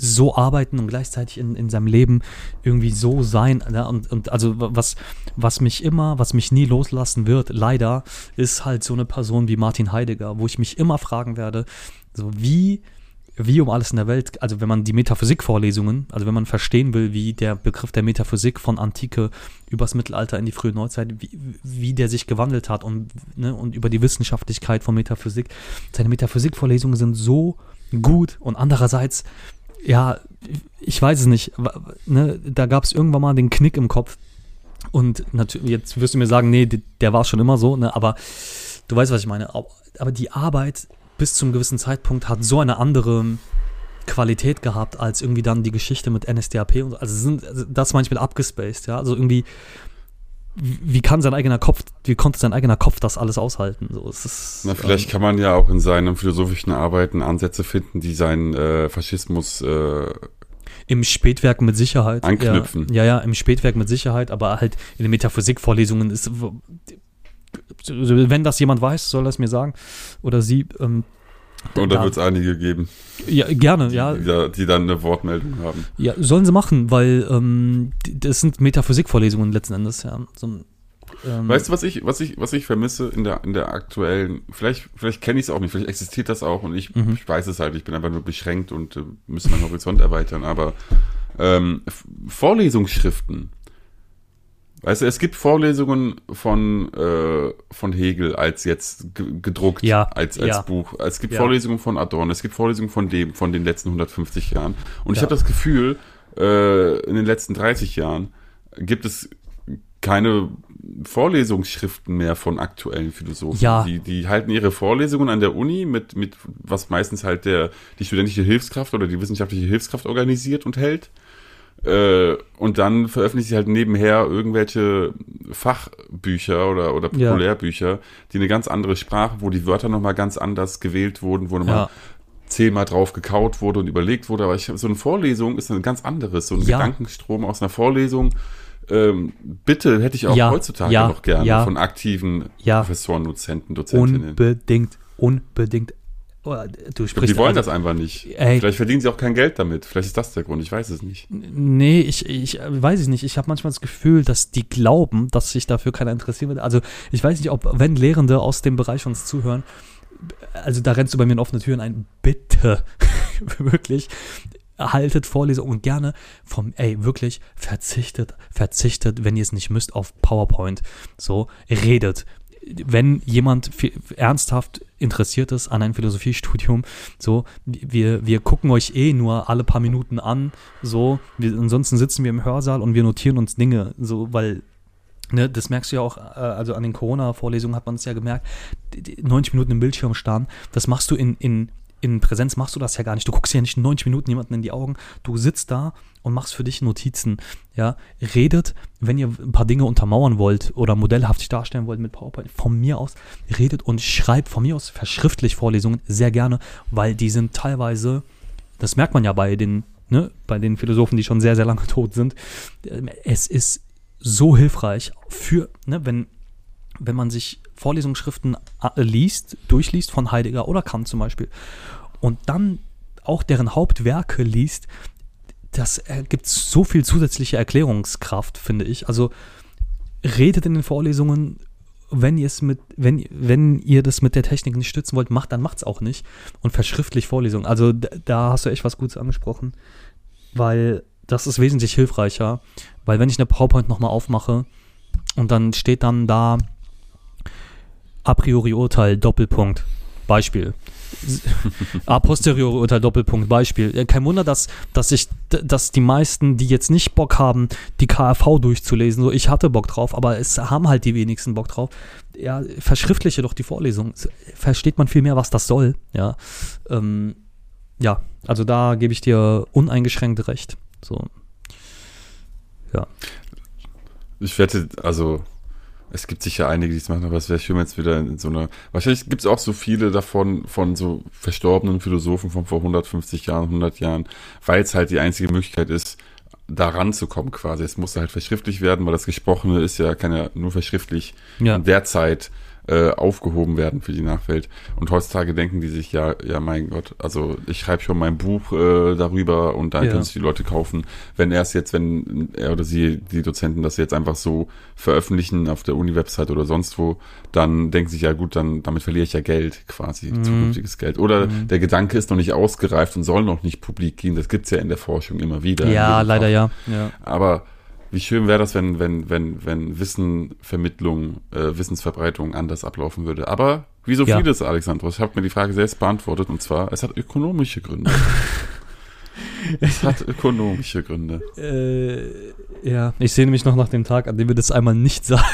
S2: so arbeiten und gleichzeitig in, in seinem Leben irgendwie so sein. Ne? Und, und also was, was mich immer, was mich nie loslassen wird, leider, ist halt so eine Person wie Martin Heidegger, wo ich mich immer fragen werde, so wie, wie um alles in der Welt, also wenn man die Metaphysik-Vorlesungen, also wenn man verstehen will, wie der Begriff der Metaphysik von Antike übers Mittelalter in die frühe Neuzeit, wie, wie der sich gewandelt hat und, ne, und über die Wissenschaftlichkeit von Metaphysik. Seine Metaphysik-Vorlesungen sind so gut und andererseits ja, ich weiß es nicht. Ne, da gab es irgendwann mal den Knick im Kopf. Und jetzt wirst du mir sagen, nee, der war schon immer so, ne, aber du weißt, was ich meine. Aber die Arbeit bis zum gewissen Zeitpunkt hat so eine andere Qualität gehabt, als irgendwie dann die Geschichte mit NSDAP und so. Also sind, also das manchmal abgespaced, ja. Also irgendwie wie kann sein eigener Kopf, wie konnte sein eigener Kopf das alles aushalten? So, es ist,
S3: Na, vielleicht ähm, kann man ja auch in seinen philosophischen Arbeiten Ansätze finden, die seinen äh, Faschismus äh,
S2: im Spätwerk mit Sicherheit.
S3: Anknüpfen.
S2: Ja, ja, ja, im Spätwerk mit Sicherheit, aber halt in den Metaphysikvorlesungen ist, wenn das jemand weiß, soll er es mir sagen. Oder sie, ähm,
S3: und da wird es einige geben.
S2: Ja, gerne, ja.
S3: Die, die, dann eine Wortmeldung haben.
S2: Ja, sollen sie machen, weil ähm, das sind Metaphysikvorlesungen letzten Endes, ja. So,
S3: ähm, weißt du, was ich, was ich, was ich vermisse in der, in der aktuellen, vielleicht, vielleicht kenne ich es auch nicht, vielleicht existiert das auch und ich, mhm. ich weiß es halt, ich bin einfach nur beschränkt und äh, müsste meinen Horizont erweitern, aber ähm, Vorlesungsschriften Weißt du, es gibt Vorlesungen von, äh, von Hegel als jetzt gedruckt,
S2: ja,
S3: als, als
S2: ja.
S3: Buch. Es gibt ja. Vorlesungen von Adorno, es gibt Vorlesungen von dem, von den letzten 150 Jahren. Und ich habe das Gefühl, äh, in den letzten 30 Jahren gibt es keine Vorlesungsschriften mehr von aktuellen Philosophen.
S2: Ja.
S3: Die, die halten ihre Vorlesungen an der Uni mit, mit was meistens halt der, die studentische Hilfskraft oder die wissenschaftliche Hilfskraft organisiert und hält. Äh, und dann veröffentlichen sie halt nebenher irgendwelche Fachbücher oder, oder
S2: Ja.
S3: Populärbücher, die eine ganz andere Sprache, wo die Wörter nochmal ganz anders gewählt wurden, wo nochmal
S2: Ja.
S3: zehnmal drauf gekaut wurde und überlegt wurde. Aber ich, so eine Vorlesung ist ein ganz anderes. So ein
S2: Ja.
S3: Gedankenstrom aus einer Vorlesung. Ähm, bitte hätte ich auch
S2: Ja,
S3: heutzutage
S2: ja,
S3: noch gerne
S2: ja.
S3: von aktiven
S2: Ja.
S3: Professoren, Dozenten, Dozentinnen.
S2: Unbedingt, unbedingt. Oh, Du
S3: Ich glaub,
S2: sprichst
S3: die wollen
S2: also-
S3: das einfach nicht.
S2: Ey.
S3: Vielleicht verdienen sie auch kein Geld damit. Vielleicht ist das der Grund. Ich weiß es nicht.
S2: Nee, ich, ich äh, weiß es nicht. Ich habe manchmal das Gefühl, dass die glauben, dass sich dafür keiner interessieren wird. Also ich weiß nicht, ob, wenn Lehrende aus dem Bereich uns zuhören, also da rennst du bei mir in offene Türen ein. Bitte, wirklich, haltet Vorlesungen und gerne vom, ey, wirklich, verzichtet, verzichtet, wenn ihr es nicht müsst, auf PowerPoint. So, redet. Wenn jemand ernsthaft interessiert ist an einem Philosophiestudium, so, wir, wir gucken euch eh nur alle paar Minuten an, so, wir, ansonsten sitzen wir im Hörsaal und wir notieren uns Dinge, so, weil Ne, das merkst du ja auch, äh, also an den Corona-Vorlesungen hat man es ja gemerkt, die- die 90 Minuten im Bildschirm starren, das machst du in, in, in Präsenz, machst du das ja gar nicht. Du guckst ja nicht 90 Minuten jemanden in die Augen, du sitzt da und machst für dich Notizen, ja, redet, wenn ihr ein paar Dinge untermauern wollt oder modellhaftig darstellen wollt mit PowerPoint, von mir aus, redet und schreibt von mir aus verschriftlich Vorlesungen sehr gerne, weil die sind teilweise, das merkt man ja bei den, ne, bei den Philosophen, die schon sehr, sehr lange tot sind, ähm, es ist so hilfreich für, ne, wenn, wenn man sich Vorlesungsschriften äh, liest, durchliest von Heidegger oder Kant zum Beispiel und dann auch deren Hauptwerke liest, das gibt so viel zusätzliche Erklärungskraft, finde ich. Also redet in den Vorlesungen, wenn ihr es mit, wenn, wenn ihr das mit der Technik nicht stützen wollt, macht, dann macht's auch nicht. Und verschriftlich Vorlesungen. Also da hast du echt was Gutes angesprochen, weil das ist wesentlich hilfreicher, weil wenn ich eine PowerPoint nochmal aufmache und dann steht dann da a priori Urteil, Doppelpunkt, Beispiel. A posteriori Urteil, Doppelpunkt, Beispiel. Kein Wunder, dass, dass ich, dass die meisten, die jetzt nicht Bock haben, die KRV durchzulesen, so ich hatte Bock drauf, aber es haben halt die wenigsten Bock drauf. Ja, verschriftliche doch die Vorlesung. Versteht man viel mehr, was das soll. Ja, ähm, ja also da gebe ich dir uneingeschränkt recht. So. Ja.
S3: Ich wette, also es gibt sicher einige, die es machen, aber es wäre schön, wenn es wieder in so einer. Wahrscheinlich gibt es auch so viele davon von so verstorbenen Philosophen von vor 150 Jahren, 100 Jahren, weil es halt die einzige Möglichkeit ist, da ranzukommen quasi. Es muss halt verschriftlich werden, weil das Gesprochene ist ja, kann ja nur verschriftlich
S2: Ja.
S3: in der Zeit äh, aufgehoben werden für die Nachwelt. Und heutzutage denken die sich, ja, ja, mein Gott, also ich schreibe schon mein Buch äh, darüber und dann
S2: Ja.
S3: können sich die Leute kaufen. Wenn er es jetzt, wenn er oder sie, die Dozenten, das jetzt einfach so veröffentlichen auf der Uni-Website oder sonst wo, dann denken sie sich, ja gut, dann damit verliere ich ja Geld quasi,
S2: Mhm.
S3: zukünftiges Geld. Oder der Gedanke ist noch nicht ausgereift und soll noch nicht publik gehen. Das gibt's ja in der Forschung immer wieder.
S2: Ja, leider ja. ja.
S3: Aber wie schön wäre das, wenn, wenn, wenn, wenn Wissenvermittlung, äh, Wissensverbreitung anders ablaufen würde. Aber wie so
S2: Ja.
S3: vieles, Alexandros, ich habe mir die Frage selbst beantwortet und zwar, es hat ökonomische Gründe. es hat ökonomische Gründe.
S2: Äh, ja, ich sehne mich noch nach dem Tag, an dem wir das einmal nicht sagen.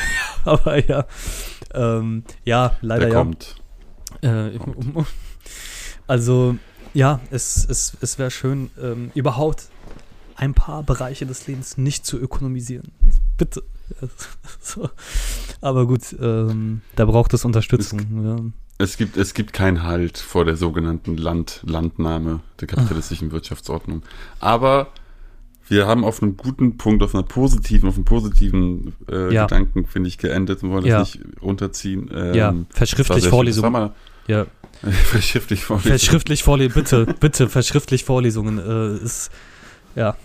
S2: Aber ja, ähm, ja, leider
S3: Der
S2: ja.
S3: kommt.
S2: Äh, also, ja, es, es, es wäre schön, ähm, überhaupt ein paar Bereiche des Lebens nicht zu ökonomisieren. Bitte. so. Aber gut, ähm, da braucht es Unterstützung. ja.
S3: Es gibt, es gibt keinen Halt vor der sogenannten Land, Landnahme der kapitalistischen Wirtschaftsordnung. Aber wir haben auf einem guten Punkt, auf einer positiven, auf einem positiven äh,
S2: Ja.
S3: Gedanken, finde ich, geendet und wollen das
S2: Ja.
S3: nicht runterziehen. Ähm,
S2: ja,
S3: das
S2: verschriftlich.
S3: Das
S2: Vorlesungen.
S3: mal
S2: Ja,
S3: verschriftlich Vorlesungen.
S2: verschriftlich Vorlesungen, bitte, bitte, verschriftlich Vorlesungen äh, ist, ja.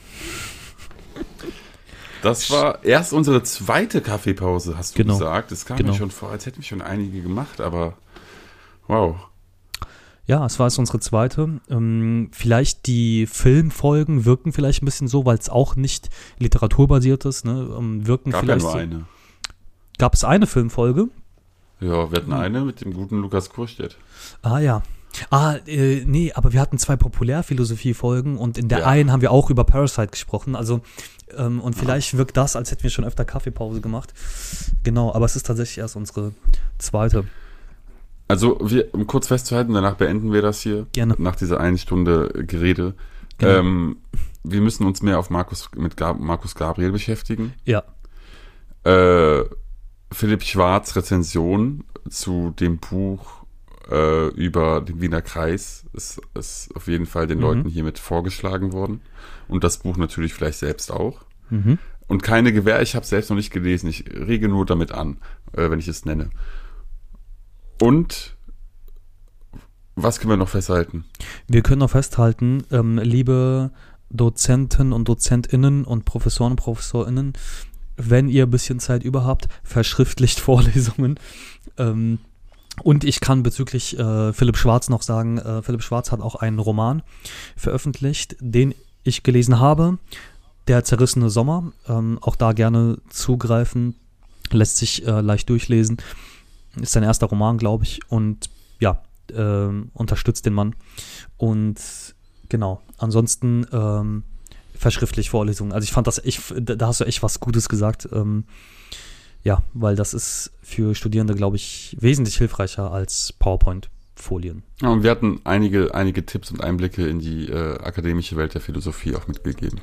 S3: Das war erst unsere zweite Kaffeepause, hast du
S2: Genau.
S3: gesagt. Es kam
S2: Genau.
S3: mir schon vor, als hätten wir schon einige gemacht, aber wow.
S2: Ja, es war jetzt unsere zweite. Ähm, vielleicht die Filmfolgen wirken vielleicht ein bisschen so, weil es auch nicht literaturbasiert ist. Ne? Ähm, wirken
S3: Gab ja
S2: vielleicht
S3: nur
S2: so,
S3: eine.
S2: Gab es eine Filmfolge?
S3: Ja, wir
S2: Hm.
S3: hatten eine mit dem guten Lukas Kurstedt.
S2: Ah ja. Ah, äh, nee, aber wir hatten zwei Populärphilosophie-Folgen und in der
S3: Ja.
S2: einen haben wir auch über Parasite gesprochen. Also, ähm, und vielleicht wirkt das, als hätten wir schon öfter Kaffeepause gemacht. Genau, aber es ist tatsächlich erst unsere zweite.
S3: Also, wir, um kurz festzuhalten, danach beenden wir das hier.
S2: Gerne.
S3: Nach dieser einen Stunde Gerede.
S2: Genau.
S3: Ähm, wir müssen uns mehr auf Markus, mit Gab, Markus Gabriel beschäftigen.
S2: Ja,
S3: Äh, Philipp Schwarz Rezension zu dem Buch äh, über den Wiener Kreis ist, ist auf jeden Fall den
S2: Mhm.
S3: Leuten hiermit vorgeschlagen worden. Und das Buch natürlich vielleicht selbst auch.
S2: mhm.
S3: Und keine Gewähr, ich habe selbst noch nicht gelesen. Ich rege nur damit an, äh, wenn ich es nenne. Und was können wir noch festhalten?
S2: Wir können noch festhalten, ähm, liebe Dozenten und DozentInnen und Professoren und ProfessorInnen, wenn ihr ein bisschen Zeit über habt, verschriftlicht Vorlesungen. Ähm, und ich kann bezüglich äh, Philipp Schwarz noch sagen, äh, Philipp Schwarz hat auch einen Roman veröffentlicht, den ich gelesen habe, Der zerrissene Sommer. Ähm, auch da gerne zugreifen, lässt sich äh, leicht durchlesen. Ist sein erster Roman, glaube ich. Und ja, ähm, unterstützt den Mann. Und genau, ansonsten ähm, verschriftlich Vorlesungen. Also ich fand das, da da hast du echt was Gutes gesagt. Ähm, ja, weil das ist für Studierende, glaube ich, wesentlich hilfreicher als PowerPoint-Folien.
S3: Ja, und wir hatten einige, einige Tipps und Einblicke in die äh, akademische Welt der Philosophie auch mitgegeben.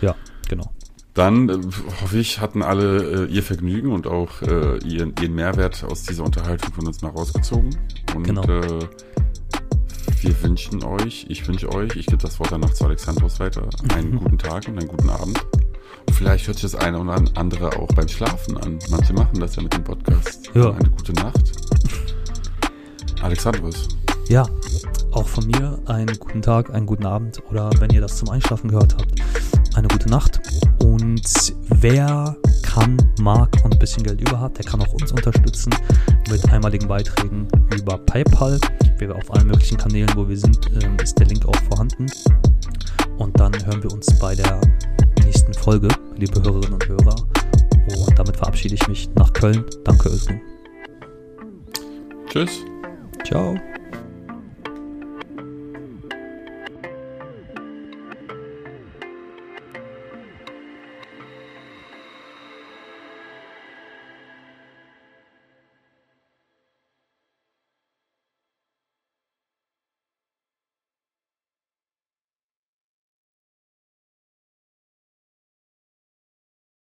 S2: Ja, genau.
S3: Dann äh, hoffe ich, hatten alle äh, ihr Vergnügen und auch äh, ihren, ihren Mehrwert aus dieser Unterhaltung von uns mal rausgezogen. Und
S2: Genau.
S3: äh, wir wünschen euch, ich wünsche euch, ich gebe das Wort danach zu Alexandros weiter, einen guten Tag und einen guten Abend. Vielleicht hört sich das eine oder andere auch beim Schlafen an. Manche machen das ja mit dem Podcast.
S2: Ja.
S3: Eine gute Nacht. Alexandros.
S2: Ja, auch von mir einen guten Tag, einen guten Abend oder wenn ihr das zum Einschlafen gehört habt, eine gute Nacht. Und wer kann, mag und ein bisschen Geld über hat, der kann auch uns unterstützen mit einmaligen Beiträgen über PayPal. Wir auf allen möglichen Kanälen, wo wir sind, ähm, ist der Link auch vorhanden. Und dann hören wir uns bei der nächsten Folge, liebe Hörerinnen und Hörer. Und damit verabschiede ich mich nach Köln. Danke, Özgün.
S3: Tschüss.
S2: Ciao.